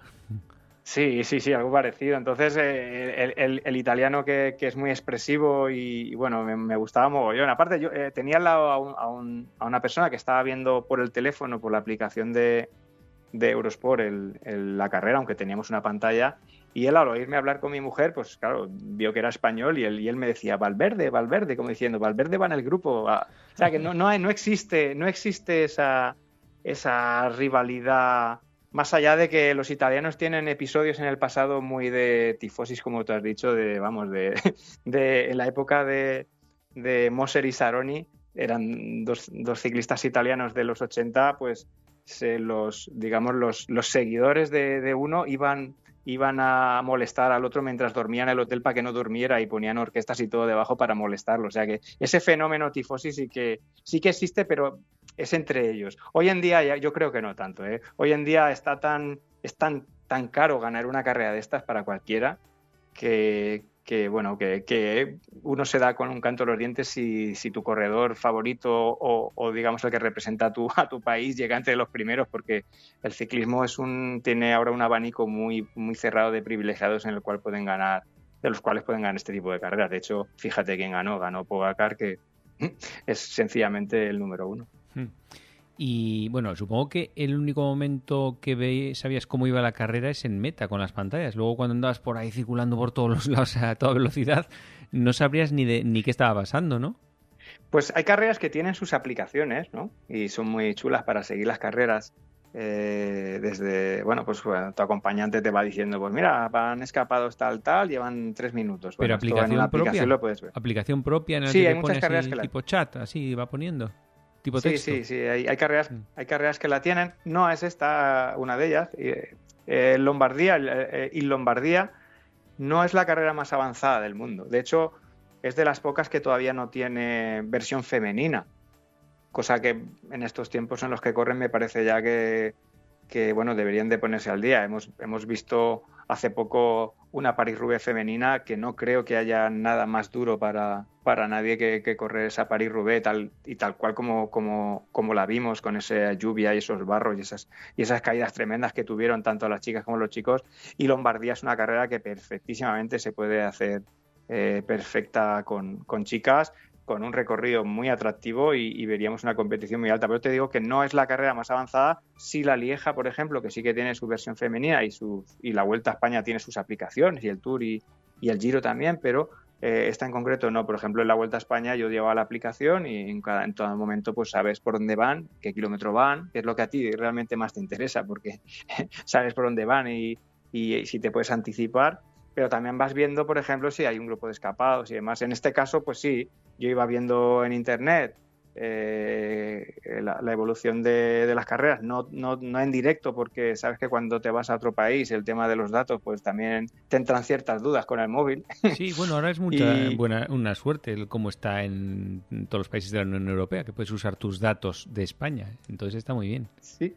Sí, sí, sí, algo parecido. Entonces, eh, el, italiano que, es muy expresivo y, bueno, me, gustaba mogollón. Aparte, yo eh, tenía al lado a, una persona que estaba viendo por el teléfono, por la aplicación de, de Eurosport, la carrera, aunque teníamos una pantalla, y él al oírme hablar con mi mujer, pues claro, vio que era español y él, y él me decía, Valverde, Valverde, como diciendo, Valverde va en el grupo. Ah, o sea que no, no, no existe, no existe esa, esa rivalidad, más allá de que los italianos tienen episodios en el pasado muy de tifosis, como tú has dicho, de, vamos, de, de en la época de, de Moser y Saroni, eran dos, dos ciclistas italianos de los 80, pues los, digamos, los, los seguidores de, de uno iban iban a molestar al otro mientras dormía en el hotel para que no durmiera y ponían orquestas y todo debajo para molestarlo. O sea que ese fenómeno tifosis sí que, sí que existe, pero es entre ellos. Hoy en día yo creo que no tanto. ¿eh? Hoy en día está tan, es tan, tan caro ganar una carrera de estas para cualquiera que, que bueno, que, uno se da con un canto a los dientes si, si tu corredor favorito o, digamos el que representa a tu, a tu país llega entre los primeros, porque el ciclismo es un, tiene ahora un abanico muy, muy cerrado de privilegiados en el cual pueden ganar, de los cuales pueden ganar este tipo de carreras. De hecho, fíjate quién ganó, ganó Pogacar, que es sencillamente el número uno. Hmm. Y bueno, supongo que el único momento que ve, sabías cómo iba la carrera es en meta con las pantallas. Luego cuando andabas por ahí circulando por todos los lados a toda velocidad, no sabrías ni de ni qué estaba pasando, ¿no? Pues hay carreras que tienen sus aplicaciones, ¿no? Y son muy chulas para seguir las carreras. Eh, desde, bueno, pues tu acompañante te va diciendo, pues mira, van escapados tal, tal, llevan tres minutos. Pero aplicación propia. Lo puedes ver. Aplicación propia en el sí, que hay muchas carreras que tipo chat, así va poniendo. Sí, sí, sí, hay, carreras, mm. hay carreras que la tienen. No es esta una de ellas. Eh, Lombardía eh, y Lombardía no es la carrera más avanzada del mundo. De hecho, es de las pocas que todavía no tiene versión femenina. cosa que en estos tiempos en los que corren me parece ya que, que bueno, deberían de ponerse al día. Hemos, hemos visto hace poco una París-Roubaix femenina que no creo que haya nada más duro para, para nadie que, correr esa París-Roubaix tal, y tal cual como, como, como la vimos con esa lluvia y esos barros y esas, y esas caídas tremendas que tuvieron tanto las chicas como los chicos. Y Lombardía es una carrera que perfectísimamente se puede hacer eh, perfecta con, con chicas con un recorrido muy atractivo y, veríamos una competición muy alta. Pero te digo que no es la carrera más avanzada. Sí la Lieja, por ejemplo, que sí que tiene su versión femenina y, su, y la Vuelta a España tiene sus aplicaciones y el Tour y, el Giro también, pero eh, esta en concreto no. Por ejemplo, en la Vuelta a España yo llevaba la aplicación y en, cada, en todo momento pues sabes por dónde van, qué kilómetro van, qué es lo que a ti realmente más te interesa, porque sabes por dónde van y, y si te puedes anticipar pero también vas viendo, por ejemplo, si hay un grupo de escapados y demás. En este caso, pues sí, yo iba viendo en Internet eh, la, evolución de, las carreras, no, no, no, en directo, porque sabes que cuando te vas a otro país, el tema de los datos, pues también te entran ciertas dudas con el móvil. Sí, bueno, ahora es mucha buena, una suerte el cómo está en todos los países de la Unión Europea, que puedes usar tus datos de España. Entonces está muy bien. Sí,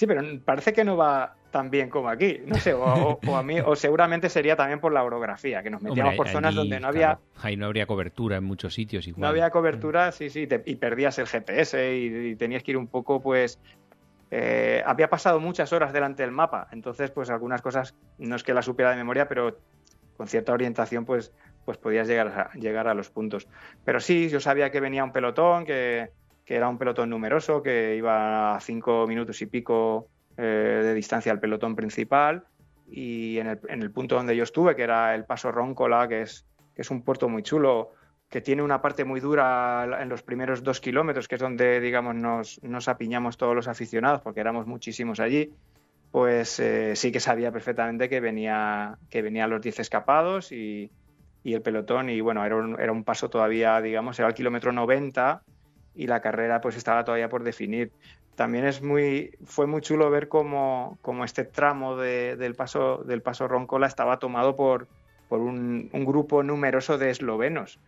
Sí, pero parece que no va tan bien como aquí. No sé, o, a mí, o seguramente sería también por la orografía, que nos metíamos por zonas donde no había. ahí no habría cobertura en muchos sitios igual. No había cobertura, sí, sí, y perdías el GPS y, tenías que ir un poco, pues. Eh, había pasado muchas horas delante del mapa, entonces, pues algunas cosas no es que las supiera de memoria, pero con cierta orientación, pues, pues podías llegar a, llegar a los puntos. Pero sí, yo sabía que venía un pelotón, que, que era un pelotón numeroso, que iba a cinco minutos y pico eh, de distancia al pelotón principal. Y en el, punto donde yo estuve, que era el Paso Roncola, que es, que es un puerto muy chulo, que tiene una parte muy dura en los primeros dos kilómetros, que es donde, digamos, nos, apiñamos todos los aficionados, porque éramos muchísimos allí, pues eh, sí que sabía perfectamente que venía que venían los 10 escapados y, el pelotón, y bueno, era un, era un paso todavía, digamos, era el kilómetro 90 y la carrera pues estaba todavía por definir. También es muy, fue muy chulo ver cómo, este tramo del, paso, del paso Roncola estaba tomado por, por un, grupo numeroso de eslovenos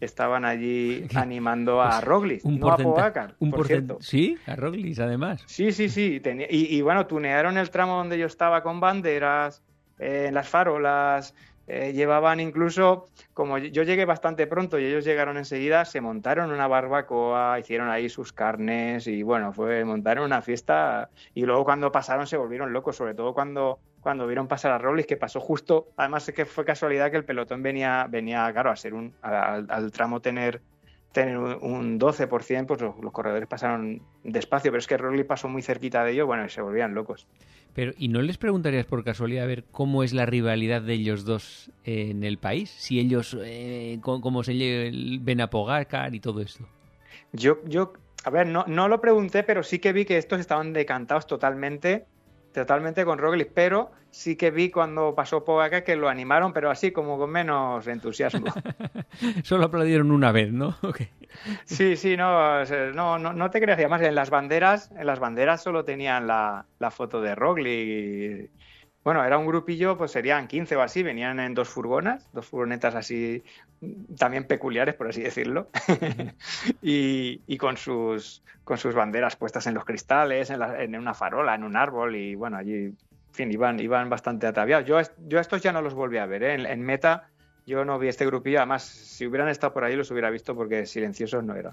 estaban allí animando a pues, Roglic, no a Pogacar, un por cierto. Sí, a Roglic además. Sí, sí, sí. y, y, bueno, tunearon el tramo donde yo estaba con banderas, en eh, las farolas, eh, llevaban incluso, como yo llegué bastante pronto y ellos llegaron enseguida, se montaron una barbacoa, hicieron ahí sus carnes y bueno, fue montaron una fiesta y luego cuando pasaron se volvieron locos, sobre todo cuando, cuando vieron pasar a Robles, que pasó justo, además es que fue casualidad que el pelotón venía, venía claro, a ser un, al, tramo tener tener un, 12%, pues los, corredores pasaron despacio, pero es que Roglic pasó muy cerquita de ellos, bueno, y se volvían locos. Pero, ¿y no les preguntarías por casualidad a ver cómo es la rivalidad de ellos dos en el país? Si ellos, eh, cómo, se ven a Pogacar y todo esto. Yo, yo, a ver, no, no lo pregunté, pero sí que vi que estos estaban decantados totalmente totalmente con Roglic, pero sí que vi cuando pasó Pogacar que lo animaron, pero así como con menos entusiasmo. Solo aplaudieron una vez, ¿no? Sí, sí, no, no, no, te creas. Además, en las banderas, en las banderas solo tenían la, la foto de Roglic bueno, era un grupillo, pues serían 15 o así, venían en dos furgonas, dos furgonetas así también peculiares, por así decirlo, y, con, sus, con sus banderas puestas en los cristales, en, una farola, en un árbol, y bueno, allí, en fin, iban, iban bastante ataviados. Yo, yo estos ya no los volví a ver, ¿eh? en, en meta yo no vi este grupillo, además, si hubieran estado por ahí los hubiera visto porque silenciosos no eran.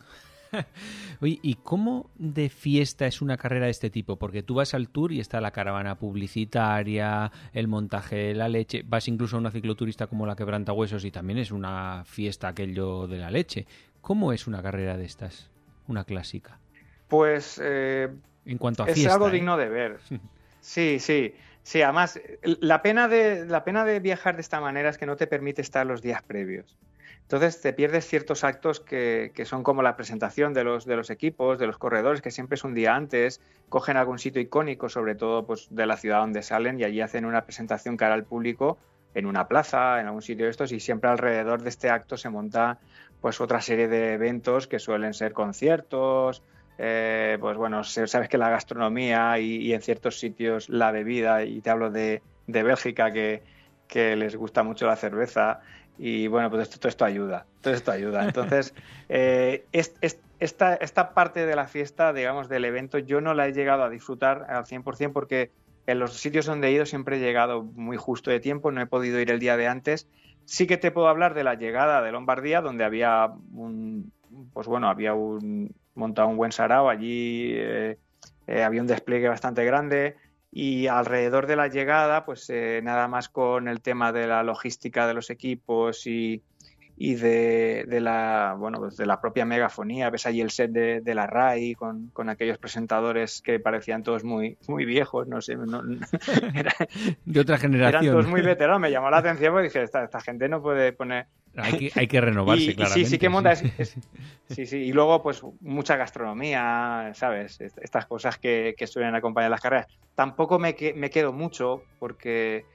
Oye, ¿y cómo de fiesta es una carrera de este tipo? Porque tú vas al tour y está la caravana publicitaria, el montaje de la leche, vas incluso a una cicloturista como la Quebranta Huesos y también es una fiesta aquello de la leche. ¿Cómo es una carrera de estas? Una clásica. Pues eh, en cuanto a es algo ¿eh? digno de ver. Sí, sí. Sí, además, la pena, de, la pena de viajar de esta manera es que no te permite estar los días previos. Entonces te pierdes ciertos actos que, son como la presentación de los, de los equipos, de los corredores, que siempre es un día antes, cogen algún sitio icónico, sobre todo pues, de la ciudad donde salen, y allí hacen una presentación cara al público en una plaza, en algún sitio de estos, y siempre alrededor de este acto se monta pues otra serie de eventos que suelen ser conciertos, eh, pues bueno, sabes que la gastronomía y, en ciertos sitios la bebida, y te hablo de, Bélgica, que, que les gusta mucho la cerveza, y bueno, pues esto, todo esto ayuda, todo esto ayuda. Entonces, eh, esta, esta parte de la fiesta, digamos, del evento, yo no la he llegado a disfrutar al 100% porque en los sitios donde he ido siempre he llegado muy justo de tiempo, no he podido ir el día de antes. Sí que te puedo hablar de la llegada de Lombardía, donde había un, pues bueno, había un, montado un buen sarao, allí eh, eh, había un despliegue bastante grande, y alrededor de la llegada, pues eh, nada más con el tema de la logística de los equipos y, y de, de, la bueno pues de la propia megafonía ves allí el set de, de la RAI con, con, aquellos presentadores que parecían todos muy muy viejos no sé no, de otra generación eran todos muy veteranos me llamó la atención porque dije esta, esta gente no puede poner hay que, hay que renovarse, claramente. sí, sí que monta. Sí. sí, sí. Y luego, pues, mucha gastronomía, ¿sabes? Estas cosas que, que suelen acompañar las carreras. Tampoco me, me quedo mucho porque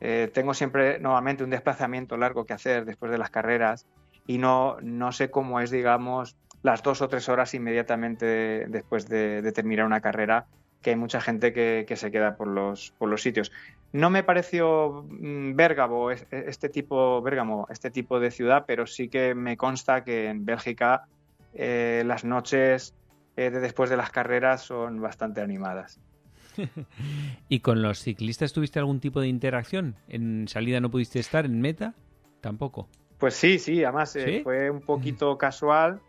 eh, tengo siempre nuevamente un desplazamiento largo que hacer después de las carreras y no, no sé cómo es, digamos, las dos o tres horas inmediatamente después de, terminar una carrera, que hay mucha gente que, se queda por los, por los sitios. No me pareció mm, Bérgamo, este tipo, Bérgamo, este tipo de ciudad, pero sí que me consta que en Bélgica eh, las noches eh, de después de las carreras son bastante animadas. ¿Y con los ciclistas tuviste algún tipo de interacción? ¿En salida no pudiste estar? ¿En meta? Tampoco. Pues sí, sí, además eh, fue un poquito casual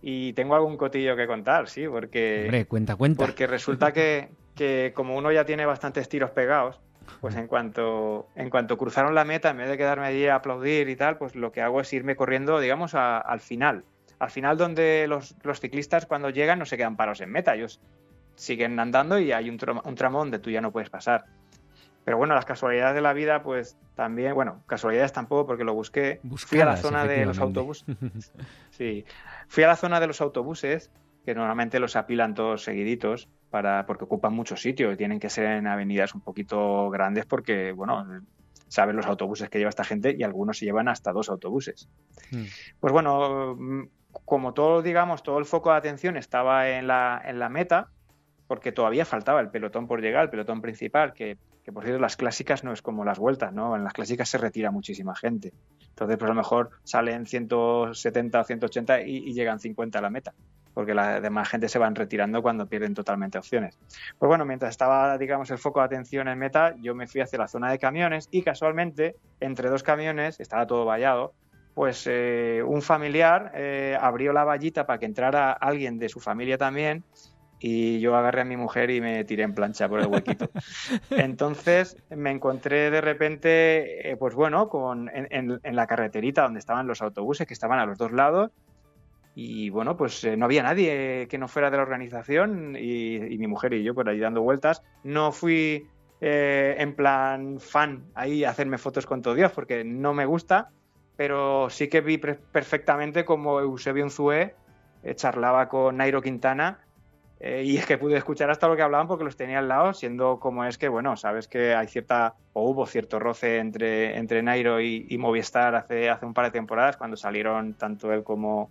y tengo algún cotillo que contar, sí, porque... Hombre, cuenta, cuenta. Porque resulta que, que como uno ya tiene bastantes tiros pegados, pues en cuanto, en cuanto cruzaron la meta, en vez de quedarme allí a aplaudir y tal, pues lo que hago es irme corriendo, digamos, al final. Al final donde los, los, ciclistas cuando llegan no se quedan parados en meta, ellos siguen andando y hay un, un tramo donde tú ya no puedes pasar. Pero bueno, las casualidades de la vida, pues también, bueno, casualidades tampoco porque lo busqué. fui a la zona de los autobuses. sí, fui a la zona de los autobuses, que normalmente los apilan todos seguiditos, para, porque ocupan mucho sitio y tienen que ser en avenidas un poquito grandes porque, bueno, saben los autobuses que lleva esta gente y algunos se llevan hasta dos autobuses. Hmm. Pues bueno, como todo, digamos, todo el foco de atención estaba en la, en la meta, porque todavía faltaba el pelotón por llegar, el pelotón principal, que, por cierto las clásicas no es como las vueltas, ¿no? En las clásicas se retira muchísima gente. Entonces, pues a lo mejor salen 170 o 180 y, y llegan 50 a la meta, porque la demás gente se van retirando cuando pierden totalmente opciones. Pues bueno, mientras estaba, digamos, el foco de atención en meta, yo me fui hacia la zona de camiones y casualmente, entre dos camiones, estaba todo vallado, pues eh, un familiar eh, abrió la vallita para que entrara alguien de su familia también y yo agarré a mi mujer y me tiré en plancha por el huequito. Entonces me encontré de repente, eh, pues bueno, con, en, la carreterita donde estaban los autobuses que estaban a los dos lados y bueno, pues eh, no había nadie que no fuera de la organización y, mi mujer y yo por ahí dando vueltas. No fui eh, en plan fan ahí a hacerme fotos con todo Dios porque no me gusta, pero sí que vi perfectamente como Eusebio Unzué charlaba con Nairo Quintana eh, y es que pude escuchar hasta lo que hablaban porque los tenía al lado, siendo como es que, bueno, sabes que hay cierta, o hubo cierto roce entre, entre Nairo y, Movistar hace, hace un par de temporadas, cuando salieron tanto él como,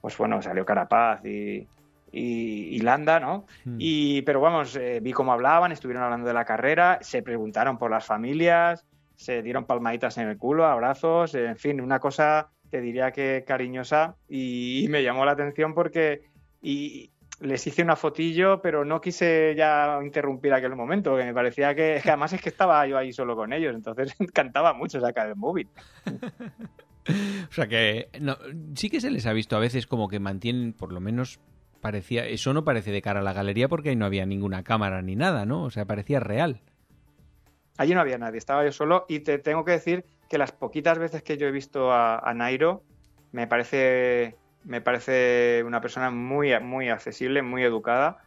pues bueno, salió Carapaz y, y, Landa, ¿no? Hmm. Y, pero vamos, eh, vi cómo hablaban, estuvieron hablando de la carrera, se preguntaron por las familias, se dieron palmaditas en el culo, abrazos, en fin, una cosa, te diría que cariñosa y, y me llamó la atención porque... Y, les hice una fotillo, pero no quise ya interrumpir aquel momento, que me parecía que, además es que estaba yo ahí solo con ellos, entonces cantaba mucho sacar el móvil. o sea que sí que se les ha visto a veces como que mantienen, por lo menos parecía, eso no parece de cara a la galería porque ahí no había ninguna cámara ni nada, ¿no? O sea, parecía real. Allí no había nadie, estaba yo solo y te tengo que decir que las poquitas veces que yo he visto a Nairo, me parece me parece una persona muy, muy accesible, muy educada.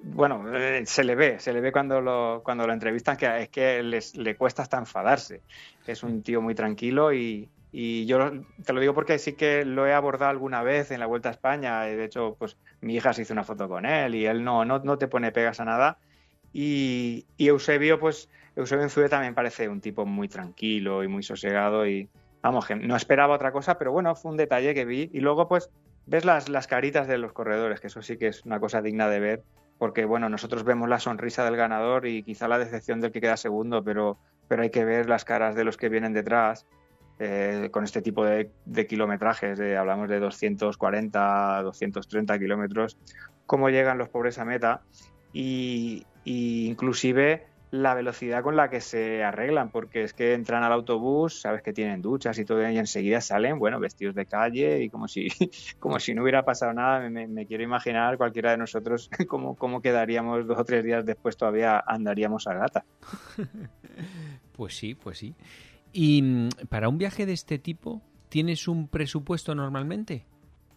Bueno, eh, se le ve, se le ve cuando lo, cuando lo entrevistan que es que le cuesta hasta enfadarse. Es un tío muy tranquilo y, y yo te lo digo porque sí que lo he abordado alguna vez en la Vuelta a España. De hecho, pues mi hija se hizo una foto con él y él no, no, no te pone pegas a nada. Y, y Eusebio, pues Eusebio Enzue también parece un tipo muy tranquilo y muy sosegado y, vamos, no esperaba otra cosa, pero bueno, fue un detalle que vi. Y luego, pues, ves las, caritas de los corredores, que eso sí que es una cosa digna de ver, porque bueno, nosotros vemos la sonrisa del ganador y quizá la decepción del que queda segundo, pero, pero hay que ver las caras de los que vienen detrás. eh, con este tipo de, kilometrajes, hablamos de 240, 230 kilómetros, cómo llegan los pobres a meta y, inclusive la velocidad con la que se arreglan, porque es que entran al autobús, sabes que tienen duchas y todo, y enseguida salen, bueno, vestidos de calle y como si, como si no hubiera pasado nada. Me, quiero imaginar cualquiera de nosotros cómo, cómo quedaríamos dos o tres días después, todavía andaríamos a gata. Pues sí, pues sí. ¿Y mm, para un viaje de este tipo, tienes un presupuesto normalmente?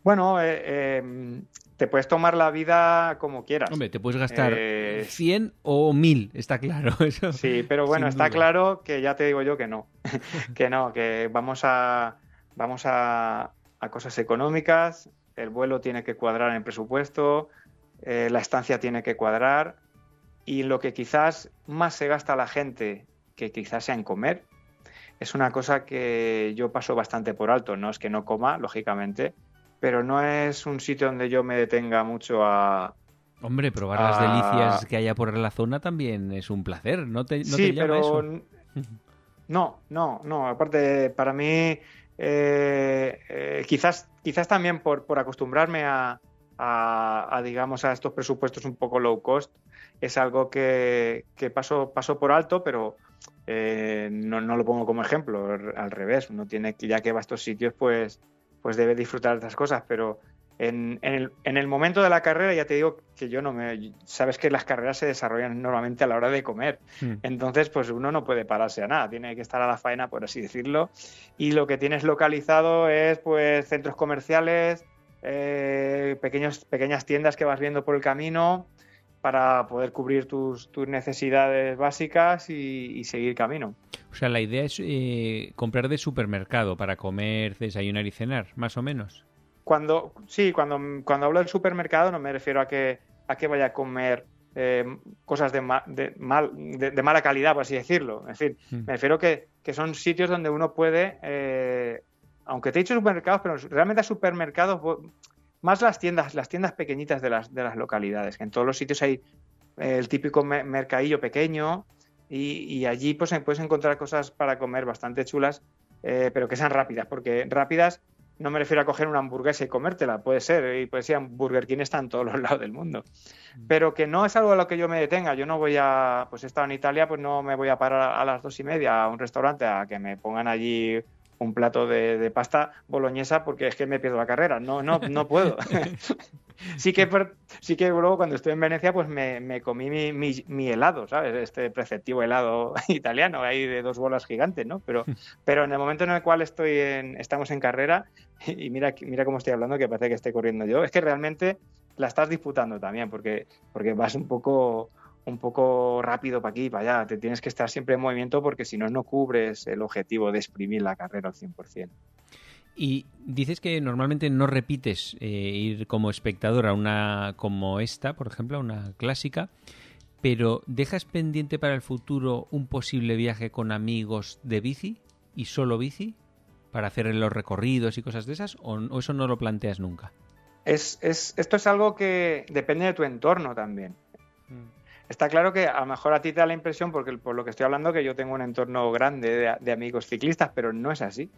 Bueno, eh, em, te puedes tomar la vida como quieras. Hombre, te puedes gastar 100 eh, o 1000, está claro. Eso, sí, pero bueno, está claro que ya te digo yo que no. que no, que vamos a, vamos a, cosas económicas, el vuelo tiene que cuadrar en el presupuesto, eh, la estancia tiene que cuadrar y lo que quizás más se gasta la gente que quizás sea en comer es una cosa que yo paso bastante por alto. No es que no coma, lógicamente, pero no es un sitio donde yo me detenga mucho a... Hombre, probar las delicias que haya por la zona también es un placer, ¿no te, no sí, pero... No, no, no. Aparte, para mí, eh, eh, quizás, quizás también por, por acostumbrarme a, a, digamos, a estos presupuestos un poco low cost, es algo que, que paso, paso por alto, pero eh, no, no, lo pongo como ejemplo, al revés. Uno tiene, ya que va a estos sitios, pues pues debe disfrutar de estas cosas, pero en, el, en, el, momento de la carrera ya te digo que yo no me... Sabes que las carreras se desarrollan normalmente a la hora de comer, hmm. entonces pues uno no puede pararse a nada, tiene que estar a la faena, por así decirlo, y lo que tienes localizado es pues centros comerciales, eh, pequeños, pequeñas tiendas que vas viendo por el camino, para poder cubrir tus, necesidades básicas y, seguir camino. O sea, la idea es eh, comprar de supermercado para comer, desayunar y cenar, más o menos. Cuando sí, cuando, cuando hablo del supermercado no me refiero a que a que vaya a comer eh, cosas de, de, mal, de, mala calidad, por así decirlo. Es decir, mm. me refiero que, que son sitios donde uno puede, eh, aunque te he dicho supermercados, pero realmente a supermercados más las tiendas, las tiendas pequeñitas de las, de las localidades, que en todos los sitios hay eh, el típico mercadillo pequeño y, allí pues puedes encontrar cosas para comer bastante chulas, eh, pero que sean rápidas, porque rápidas no me refiero a coger una hamburguesa y comértela, puede ser, y puede ser Burger King está en todos los lados del mundo, mm. pero que no es algo a lo que yo me detenga, yo no voy a, pues he estado en Italia, pues no me voy a parar a las dos y media a un restaurante a que me pongan allí un plato de, pasta boloñesa porque es que me pierdo la carrera. No, no, no puedo. sí que sí que luego cuando estoy en Venecia pues me, comí mi, helado, ¿sabes? Este preceptivo helado italiano, ahí de dos bolas gigantes, ¿no? Pero, pero en el momento en el cual estoy en, estamos en carrera y mira, mira cómo estoy hablando que parece que estoy corriendo yo, es que realmente la estás disputando también porque, porque vas un poco un poco rápido para aquí y para allá. Te tienes que estar siempre en movimiento porque si no, no cubres el objetivo de exprimir la carrera al 100%. Y dices que normalmente no repites eh, ir como espectador a una como esta, por ejemplo, a una clásica, pero ¿dejas pendiente para el futuro un posible viaje con amigos de bici y solo bici para hacer los recorridos y cosas de esas o, eso no lo planteas nunca? Es, es, esto es algo que depende de tu entorno también. Está claro que a lo mejor a ti te da la impresión, porque por lo que estoy hablando, que yo tengo un entorno grande de, amigos ciclistas, pero no es así.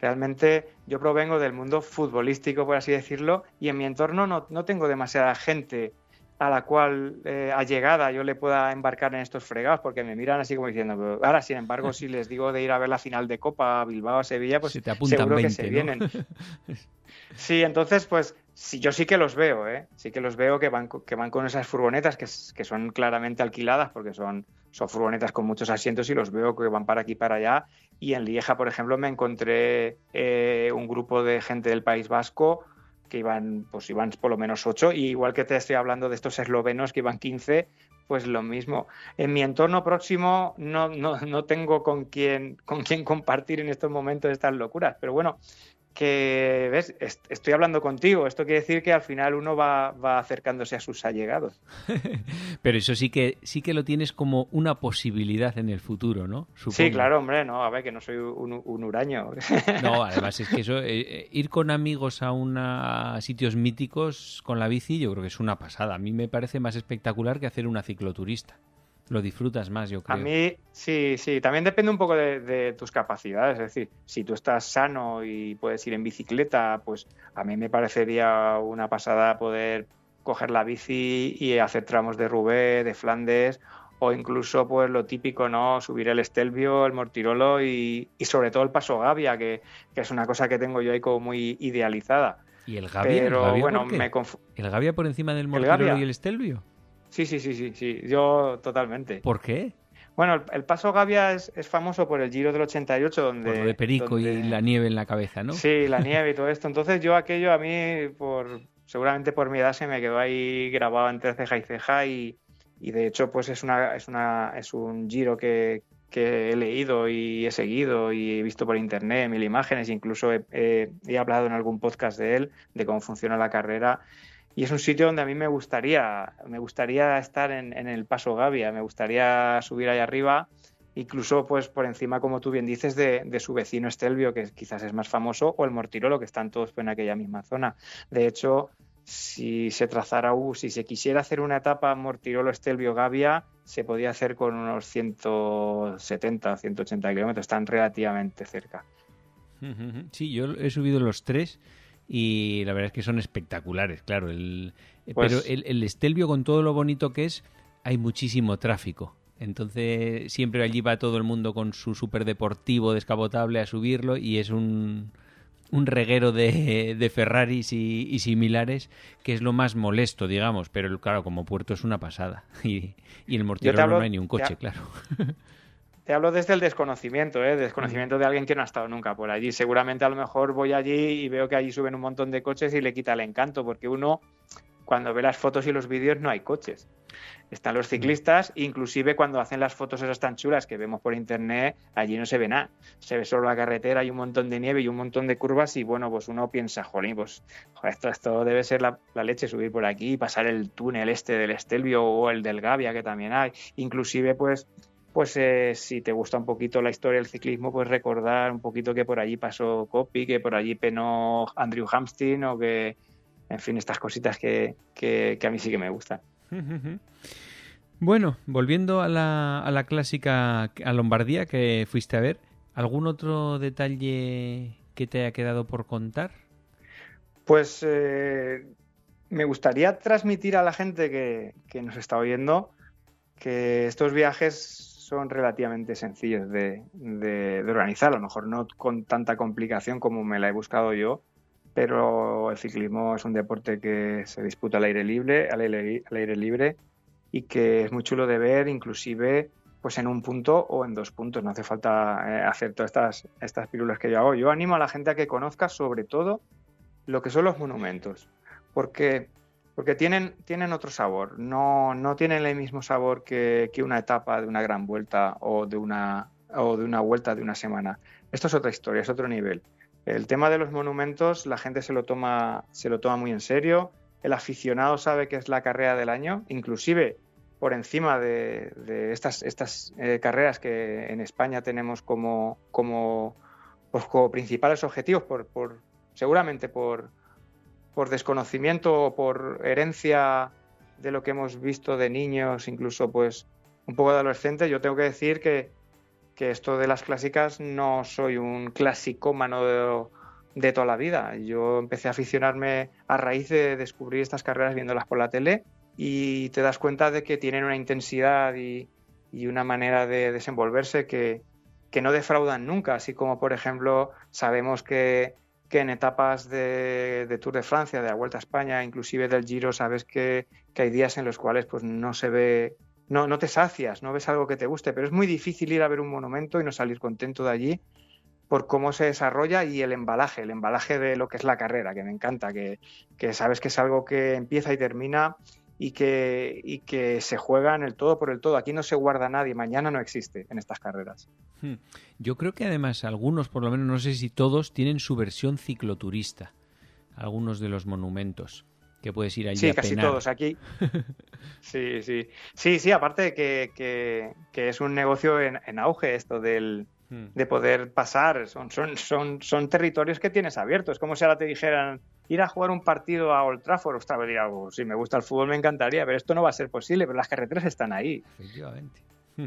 Realmente yo provengo del mundo futbolístico, por así decirlo, y en mi entorno no, tengo demasiada gente a la cual eh, a llegada yo le pueda embarcar en estos fregados, porque me miran así como diciendo, ahora sin embargo si les digo de ir a ver la final de Copa Bilbao Sevilla, pues seguro que se vienen. Sí, entonces pues Sí, yo sí que los veo, ¿eh? Sí que los veo que van, que van con esas furgonetas que, son claramente alquiladas porque son, son furgonetas con muchos asientos y los veo que van para aquí para allá. Y en Lieja, por ejemplo, me encontré eh, un grupo de gente del País Vasco que iban, pues iban por lo menos ocho, y igual que te estoy hablando de estos eslovenos que iban 15, pues lo mismo. En mi entorno próximo no, no, no tengo con quién, con quién compartir en estos momentos estas locuras, pero bueno, que, ¿ves? estoy hablando contigo. Esto quiere decir que al final uno va, acercándose a sus allegados. Pero eso sí que sí que lo tienes como una posibilidad en el futuro, ¿no? Sí, claro, hombre, no, a ver, que no soy un, un huraño. No, además es que eso, eh, eh, ir con amigos a, una, sitios míticos con la bici, yo creo que es una pasada. A mí me parece más espectacular que hacer una cicloturista. Lo disfrutas más, yo creo. A mí, sí, sí, también depende un poco de, tus capacidades. Es decir, si tú estás sano y puedes ir en bicicleta, pues a mí me parecería una pasada poder coger la bici y hacer tramos de Roubaix, de Flandes o incluso pues lo típico, ¿no? Subir el Estelvio, el Mortirolo y, sobre todo el Paso Gavia, que, es una cosa que tengo yo ahí como muy idealizada. ¿Y el Gavia? Pero bueno, me ¿El Gavia por encima del Mortirolo y el Estelvio? Sí, sí, sí, sí, sí, yo totalmente. ¿Por qué? Bueno, el, Paso Gavia es, famoso por el Giro del 88, donde... Por lo de Perico y la nieve en la cabeza, ¿no? Sí, la nieve y todo esto. Entonces yo aquello a mí, por seguramente por mi edad, se me quedó ahí grabado entre ceja y ceja y, y de hecho pues es una es una es un giro que, he leído y he seguido y he visto por internet mil imágenes incluso he, hablado en algún podcast de él de cómo funciona la carrera y es un sitio donde a mí me gustaría me gustaría estar en, el Paso Gavia. Me gustaría subir ahí arriba incluso pues por encima como tú bien dices de, su vecino Estelvio que quizás es más famoso o el Mortirolo que están todos en aquella misma zona. De hecho si se trazara, uh, si se quisiera hacer una etapa Mortirolo-Estelvio-Gavia, se podía hacer con unos 170, 180 kilómetros, están relativamente cerca. Sí, yo he subido los tres y la verdad es que son espectaculares, claro. El, pues pero el, el Estelvio, con todo lo bonito que es, hay muchísimo tráfico. Entonces siempre allí va todo el mundo con su superdeportivo descapotable a subirlo y es un, un reguero de, de Ferraris y, similares, que es lo más molesto, digamos, pero claro, como puerto es una pasada. Y, y el Mortirolo no hay ni un coche, claro. Te hablo desde el desconocimiento, ¿eh? desconocimiento de alguien que no ha estado nunca por allí. Seguramente a lo mejor voy allí y veo que allí suben un montón de coches y le quita el encanto, porque uno cuando ve las fotos y los vídeos no hay coches. Están los ciclistas, inclusive cuando hacen las fotos esas tan chulas que vemos por internet, allí no se ve nada. Se ve solo la carretera, hay un montón de nieve y un montón de curvas y bueno, pues uno piensa, jolín, pues esto, esto debe ser la, leche subir por aquí y pasar el túnel este del Estelvio o el del Gavia que también hay. Inclusive pues pues eh, si te gusta un poquito la historia del ciclismo, pues recordar un poquito que por allí pasó Coppi, que por allí penó Andrew Hamstin o que en fin, estas cositas que, a mí sí que me gustan. Bueno, volviendo a la, a la clásica a Lombardía que fuiste a ver, ¿algún otro detalle que te haya quedado por contar? Pues eh, me gustaría transmitir a la gente que, nos está oyendo que estos viajes son relativamente sencillos de, organizar, a lo mejor no con tanta complicación como me la he buscado yo, pero el ciclismo es un deporte que se disputa al aire libre, al aire, libre y que es muy chulo de ver, inclusive pues en un punto o en dos puntos. No hace falta eh, hacer todas estas, estas pirulas que yo hago. Yo animo a la gente a que conozca sobre todo lo que son los monumentos, porque, porque tienen, tienen otro sabor, no, no tienen el mismo sabor que, que, una etapa de una gran vuelta o de una, o de una vuelta de una semana. Esto es otra historia, es otro nivel. El tema de los monumentos, la gente se lo toma, se lo toma muy en serio. El aficionado sabe que es la carrera del año, inclusive por encima de, estas, estas eh, carreras que en España tenemos como, como, pues, principales objetivos, por, por seguramente por, por desconocimiento o por herencia de lo que hemos visto de niños, incluso pues un poco de adolescentes, yo tengo que decir que, que esto de las clásicas no soy un clasicómano de, de toda la vida. Yo empecé a aficionarme a raíz de descubrir estas carreras viéndolas por la tele y te das cuenta de que tienen una intensidad y, una manera de desenvolverse que, no defraudan nunca, así como por ejemplo sabemos que, en etapas de, Tour de Francia, de la Vuelta a España, inclusive del Giro, sabes que, que hay días en los cuales pues no se ve no, no te sacias, no ves algo que te guste, pero es muy difícil ir a ver un monumento y no salir contento de allí por cómo se desarrolla y el embalaje, el embalaje de lo que es la carrera, que me encanta, que, sabes que es algo que empieza y termina y que, y que se juega en el todo por el todo. Aquí no se guarda nadie, mañana no existe en estas carreras. Hmm. Yo creo que además algunos, por lo menos no sé si todos, tienen su versión cicloturista, algunos de los monumentos que puedes ir allí sí, a casi todos aquí. Sí, sí. Sí, sí, aparte de que, que, es un negocio en, auge esto del. De poder pasar. Son, son, son, son territorios que tienes abiertos. Es como si ahora te dijeran ir a jugar un partido a Old Trafford. Ostras, diría, oh, si me gusta el fútbol me encantaría, pero esto no va a ser posible, pero las carreteras están ahí. Efectivamente.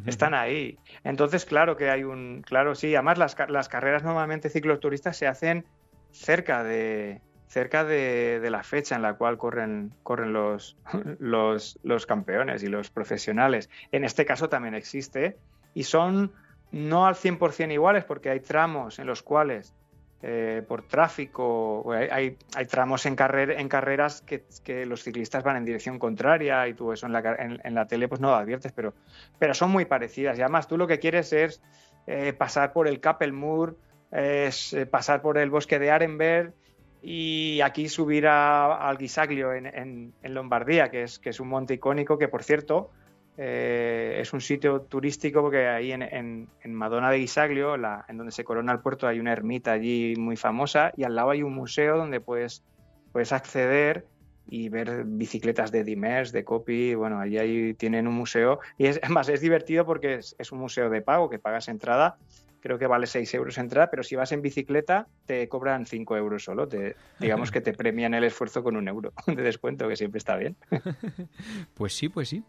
Están ahí. Entonces, claro que hay un. Claro, sí. Además, las, las carreras normalmente cicloturistas se hacen cerca de, cerca de, la fecha en la cual corren, corren los, los, los, campeones y los profesionales. En este caso también existe y son no al 100% iguales porque hay tramos en los cuales eh, por tráfico hay, tramos en, en carreras que, los ciclistas van en dirección contraria y tú eso en la, en, la tele pues no lo adviertes, pero, pero son muy parecidas. Y además tú lo que quieres es eh, pasar por el Kappelmoor, es eh, pasar por el bosque de Arenberg y aquí subir al Guisaglio en, Lombardía, que es, que es un monte icónico que, por cierto, eh, es un sitio turístico porque ahí en, Madonna de Guisaglio, en donde se corona el puerto, hay una ermita allí muy famosa y al lado hay un museo donde puedes, puedes acceder y ver bicicletas de Dimers, de Copy, bueno, allí, ahí tienen un museo. Y es, además es divertido porque es, es un museo de pago que pagas entrada creo que vale 6 euros entrar, pero si vas en bicicleta te cobran 5 euros solo. Te, digamos que te premian el esfuerzo con un euro de descuento, que siempre está bien. Pues sí, pues sí.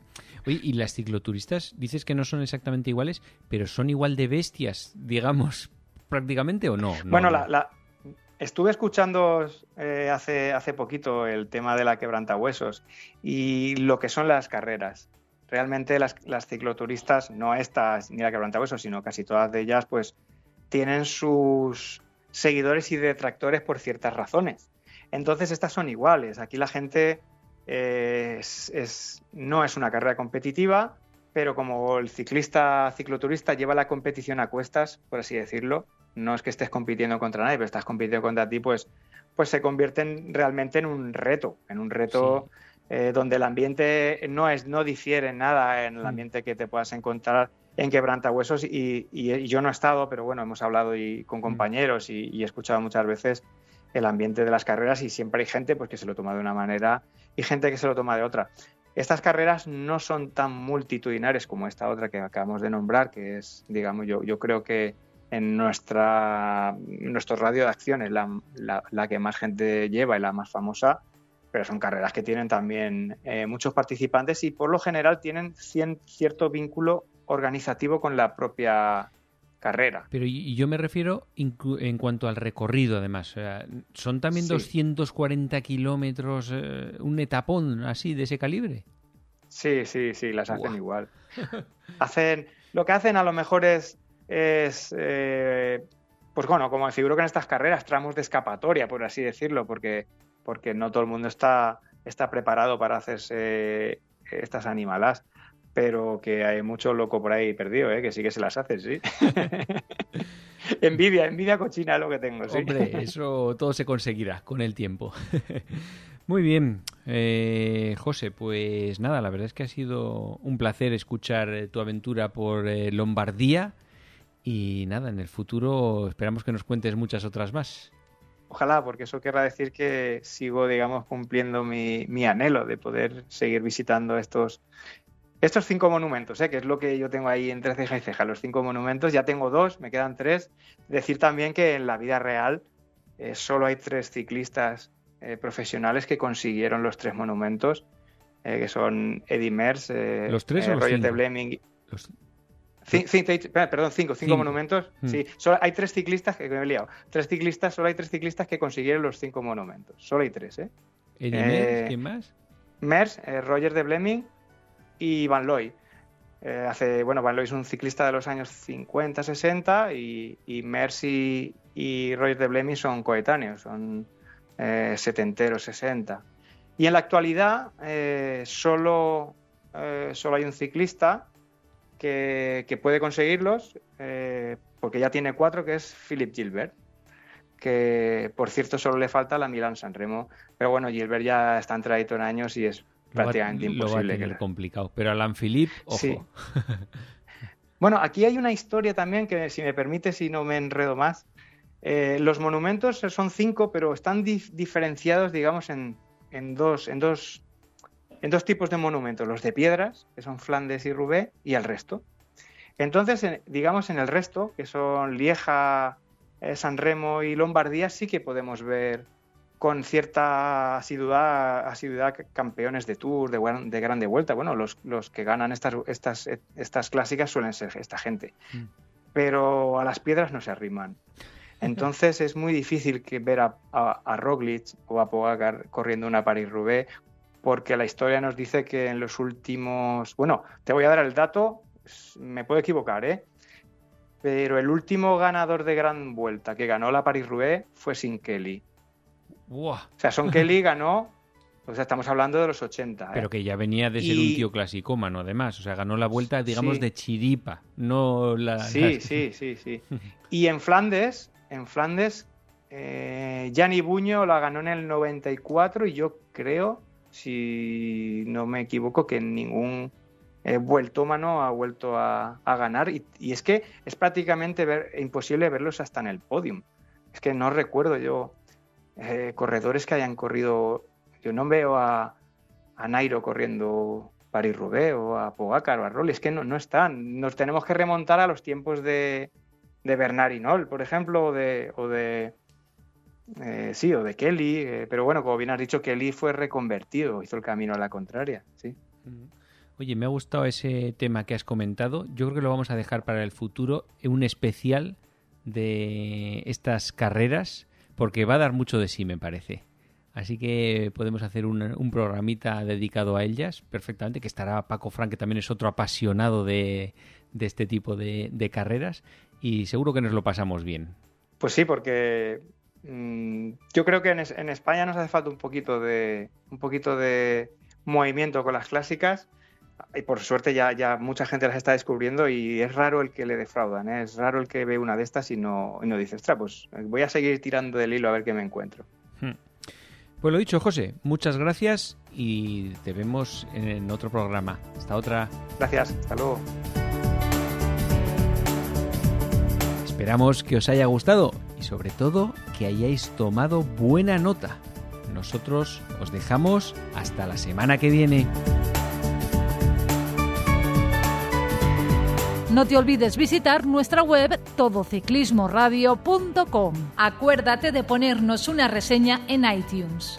Oye, y las cicloturistas, dices que no son exactamente iguales, pero son igual de bestias, digamos, prácticamente o no. bueno, La, estuve escuchando eh, hace, hace poquito el tema de la quebrantahuesos y lo que son las carreras realmente las, cicloturistas, no estas ni la que eso, sino casi todas de ellas, pues tienen sus seguidores y detractores por ciertas razones. Entonces estas son iguales. Aquí la gente eh, es, no es una carrera competitiva, pero como el ciclista cicloturista lleva la competición a cuestas, por así decirlo, no es que estés compitiendo contra nadie, pero estás compitiendo contra ti, pues, pues se convierten realmente en un reto, en un reto eh, donde el ambiente no es no difiere nada en el mm. ambiente que te puedas encontrar en quebrantahuesos y, y, yo no he estado, pero bueno, hemos hablado y, con mm. compañeros y, y, he escuchado muchas veces el ambiente de las carreras y siempre hay gente pues, que se lo toma de una manera y gente que se lo toma de otra. Estas carreras no son tan multitudinarias como esta otra que acabamos de nombrar, que es, digamos, yo, yo creo que en nuestra, nuestro radio de acciones la, la, la que más gente lleva y la más famosa, pero son carreras que tienen también eh, muchos participantes y por lo general tienen cierto vínculo organizativo con la propia carrera. Pero yo me refiero en cuanto al recorrido, además. ¿Son también 240 kilómetros, eh, un etapón así de ese calibre? Sí, sí, sí, las hacen igual. hacen, lo que hacen a lo mejor es, es eh, pues bueno, como figuro que en estas carreras, tramos de escapatoria, por así decirlo, porque porque no todo el mundo está, está preparado para hacerse estas animalas, pero que hay mucho loco por ahí perdido, ¿eh? que sí que se las hace, sí. envidia, envidia cochina lo que tengo, sí. Hombre, eso todo se conseguirá con el tiempo. Muy bien, eh, José, pues nada, la verdad es que ha sido un placer escuchar eh, tu aventura por eh, Lombardía y nada, en el futuro esperamos que nos cuentes muchas otras más. Ojalá, porque eso querrá decir que sigo, digamos, cumpliendo mi, mi anhelo de poder seguir visitando estos, estos cinco monumentos, ¿eh? que es lo que yo tengo ahí entre ceja y ceja, los cinco monumentos, ya tengo dos, me quedan tres. Decir también que en la vida real eh, solo hay tres ciclistas eh, profesionales que consiguieron los tres monumentos, eh, que son Eddie Mers, ¿Los tres Roger Bleming. Perdón, cinco, cinco, monumentos. Mm. Sí, solo hay tres ciclistas que me he liado. Tres ciclistas, solo hay tres ciclistas que consiguieron los cinco monumentos. Solo hay tres, ¿eh? eh ¿Quién más? Mers, eh, Roger de Bleming y Van Looy. Eh, hace, bueno, Van Looy es un ciclista de los años 50, 60 y, y Mers y, Roger de Bleming son coetáneos, son setenteros, 60. Y en la actualidad solo, solo hay un ciclista que, puede conseguirlos, eh, porque ya tiene cuatro, que es Philip Gilbert, que por cierto solo le falta la Milan San Remo, pero bueno, Gilbert ya está entradito en años y es prácticamente imposible. que complicado, pero Alan Philip, ojo. bueno, aquí hay una historia también que, si me permite, si no me enredo más, eh, los monumentos son cinco, pero están diferenciados, digamos, en, en, dos, en dos en dos tipos de monumentos, los de piedras, que son Flandes y Roubaix, y el resto. Entonces, digamos, en el resto, que son Lieja, eh, San Remo y Lombardía, sí que podemos ver con cierta asiduidad, asiduidad campeones de Tour, de, de grande vuelta. Bueno, los, los, que ganan estas, estas, estas clásicas suelen ser esta gente. Mm. Pero a las piedras no se arriman. Entonces es muy difícil que ver a, a, Roglic o a Pogacar corriendo una Paris-Roubaix porque la historia nos dice que en los últimos... Bueno, te voy a dar el dato, me puedo equivocar, ¿eh? Pero el último ganador de gran vuelta que ganó la Paris-Roubaix fue Sin Kelly. O sea, Son Kelly ganó o sea, estamos hablando de los 80. ¿eh? Pero que ya venía de ser un tío clasicómano, además. O sea, ganó la vuelta, digamos, de chiripa, no la... Sí, sí, sí, sí. Y en Flandes, en Flandes, eh, Gianni Buño la ganó en el 94 y yo creo, si no me equivoco, que ningún eh, vueltómano ha vuelto a, ganar. Y, es que es prácticamente imposible verlos hasta en el podium. Es que no recuerdo yo eh, corredores que hayan corrido. Yo no veo a, a Nairo corriendo Paris-Roubaix o a Pogacar o a Rolli. Es que no, no están. Nos tenemos que remontar a los tiempos de de Bernard Hinault, por ejemplo, o de, o de eh, sí, o de Kelly, eh, pero bueno, como bien has dicho, Kelly fue reconvertido, hizo el camino a la contraria, sí. Oye, me ha gustado ese tema que has comentado. Yo creo que lo vamos a dejar para el futuro, un especial de estas carreras, porque va a dar mucho de sí, me parece. Así que podemos hacer un, programita dedicado a ellas perfectamente, que estará Paco Frank, que también es otro apasionado de, este tipo de, carreras, y seguro que nos lo pasamos bien. Pues sí, porque yo creo que en, España nos hace falta un poquito de un poquito de movimiento con las clásicas y por suerte ya, ya mucha gente las está descubriendo y es raro el que le defraudan, ¿eh? es raro el que ve una de estas y no, y no dice, ostras, pues voy a seguir tirando del hilo a ver qué me encuentro. Hmm. Pues lo dicho, José, muchas gracias y te vemos en otro programa. Hasta otra. Gracias, hasta luego. Esperamos que os haya gustado y sobre todo que hayáis tomado buena nota. Nosotros os dejamos hasta la semana que viene. No te olvides visitar nuestra web todociclismoradio.com. Acuérdate de ponernos una reseña en iTunes.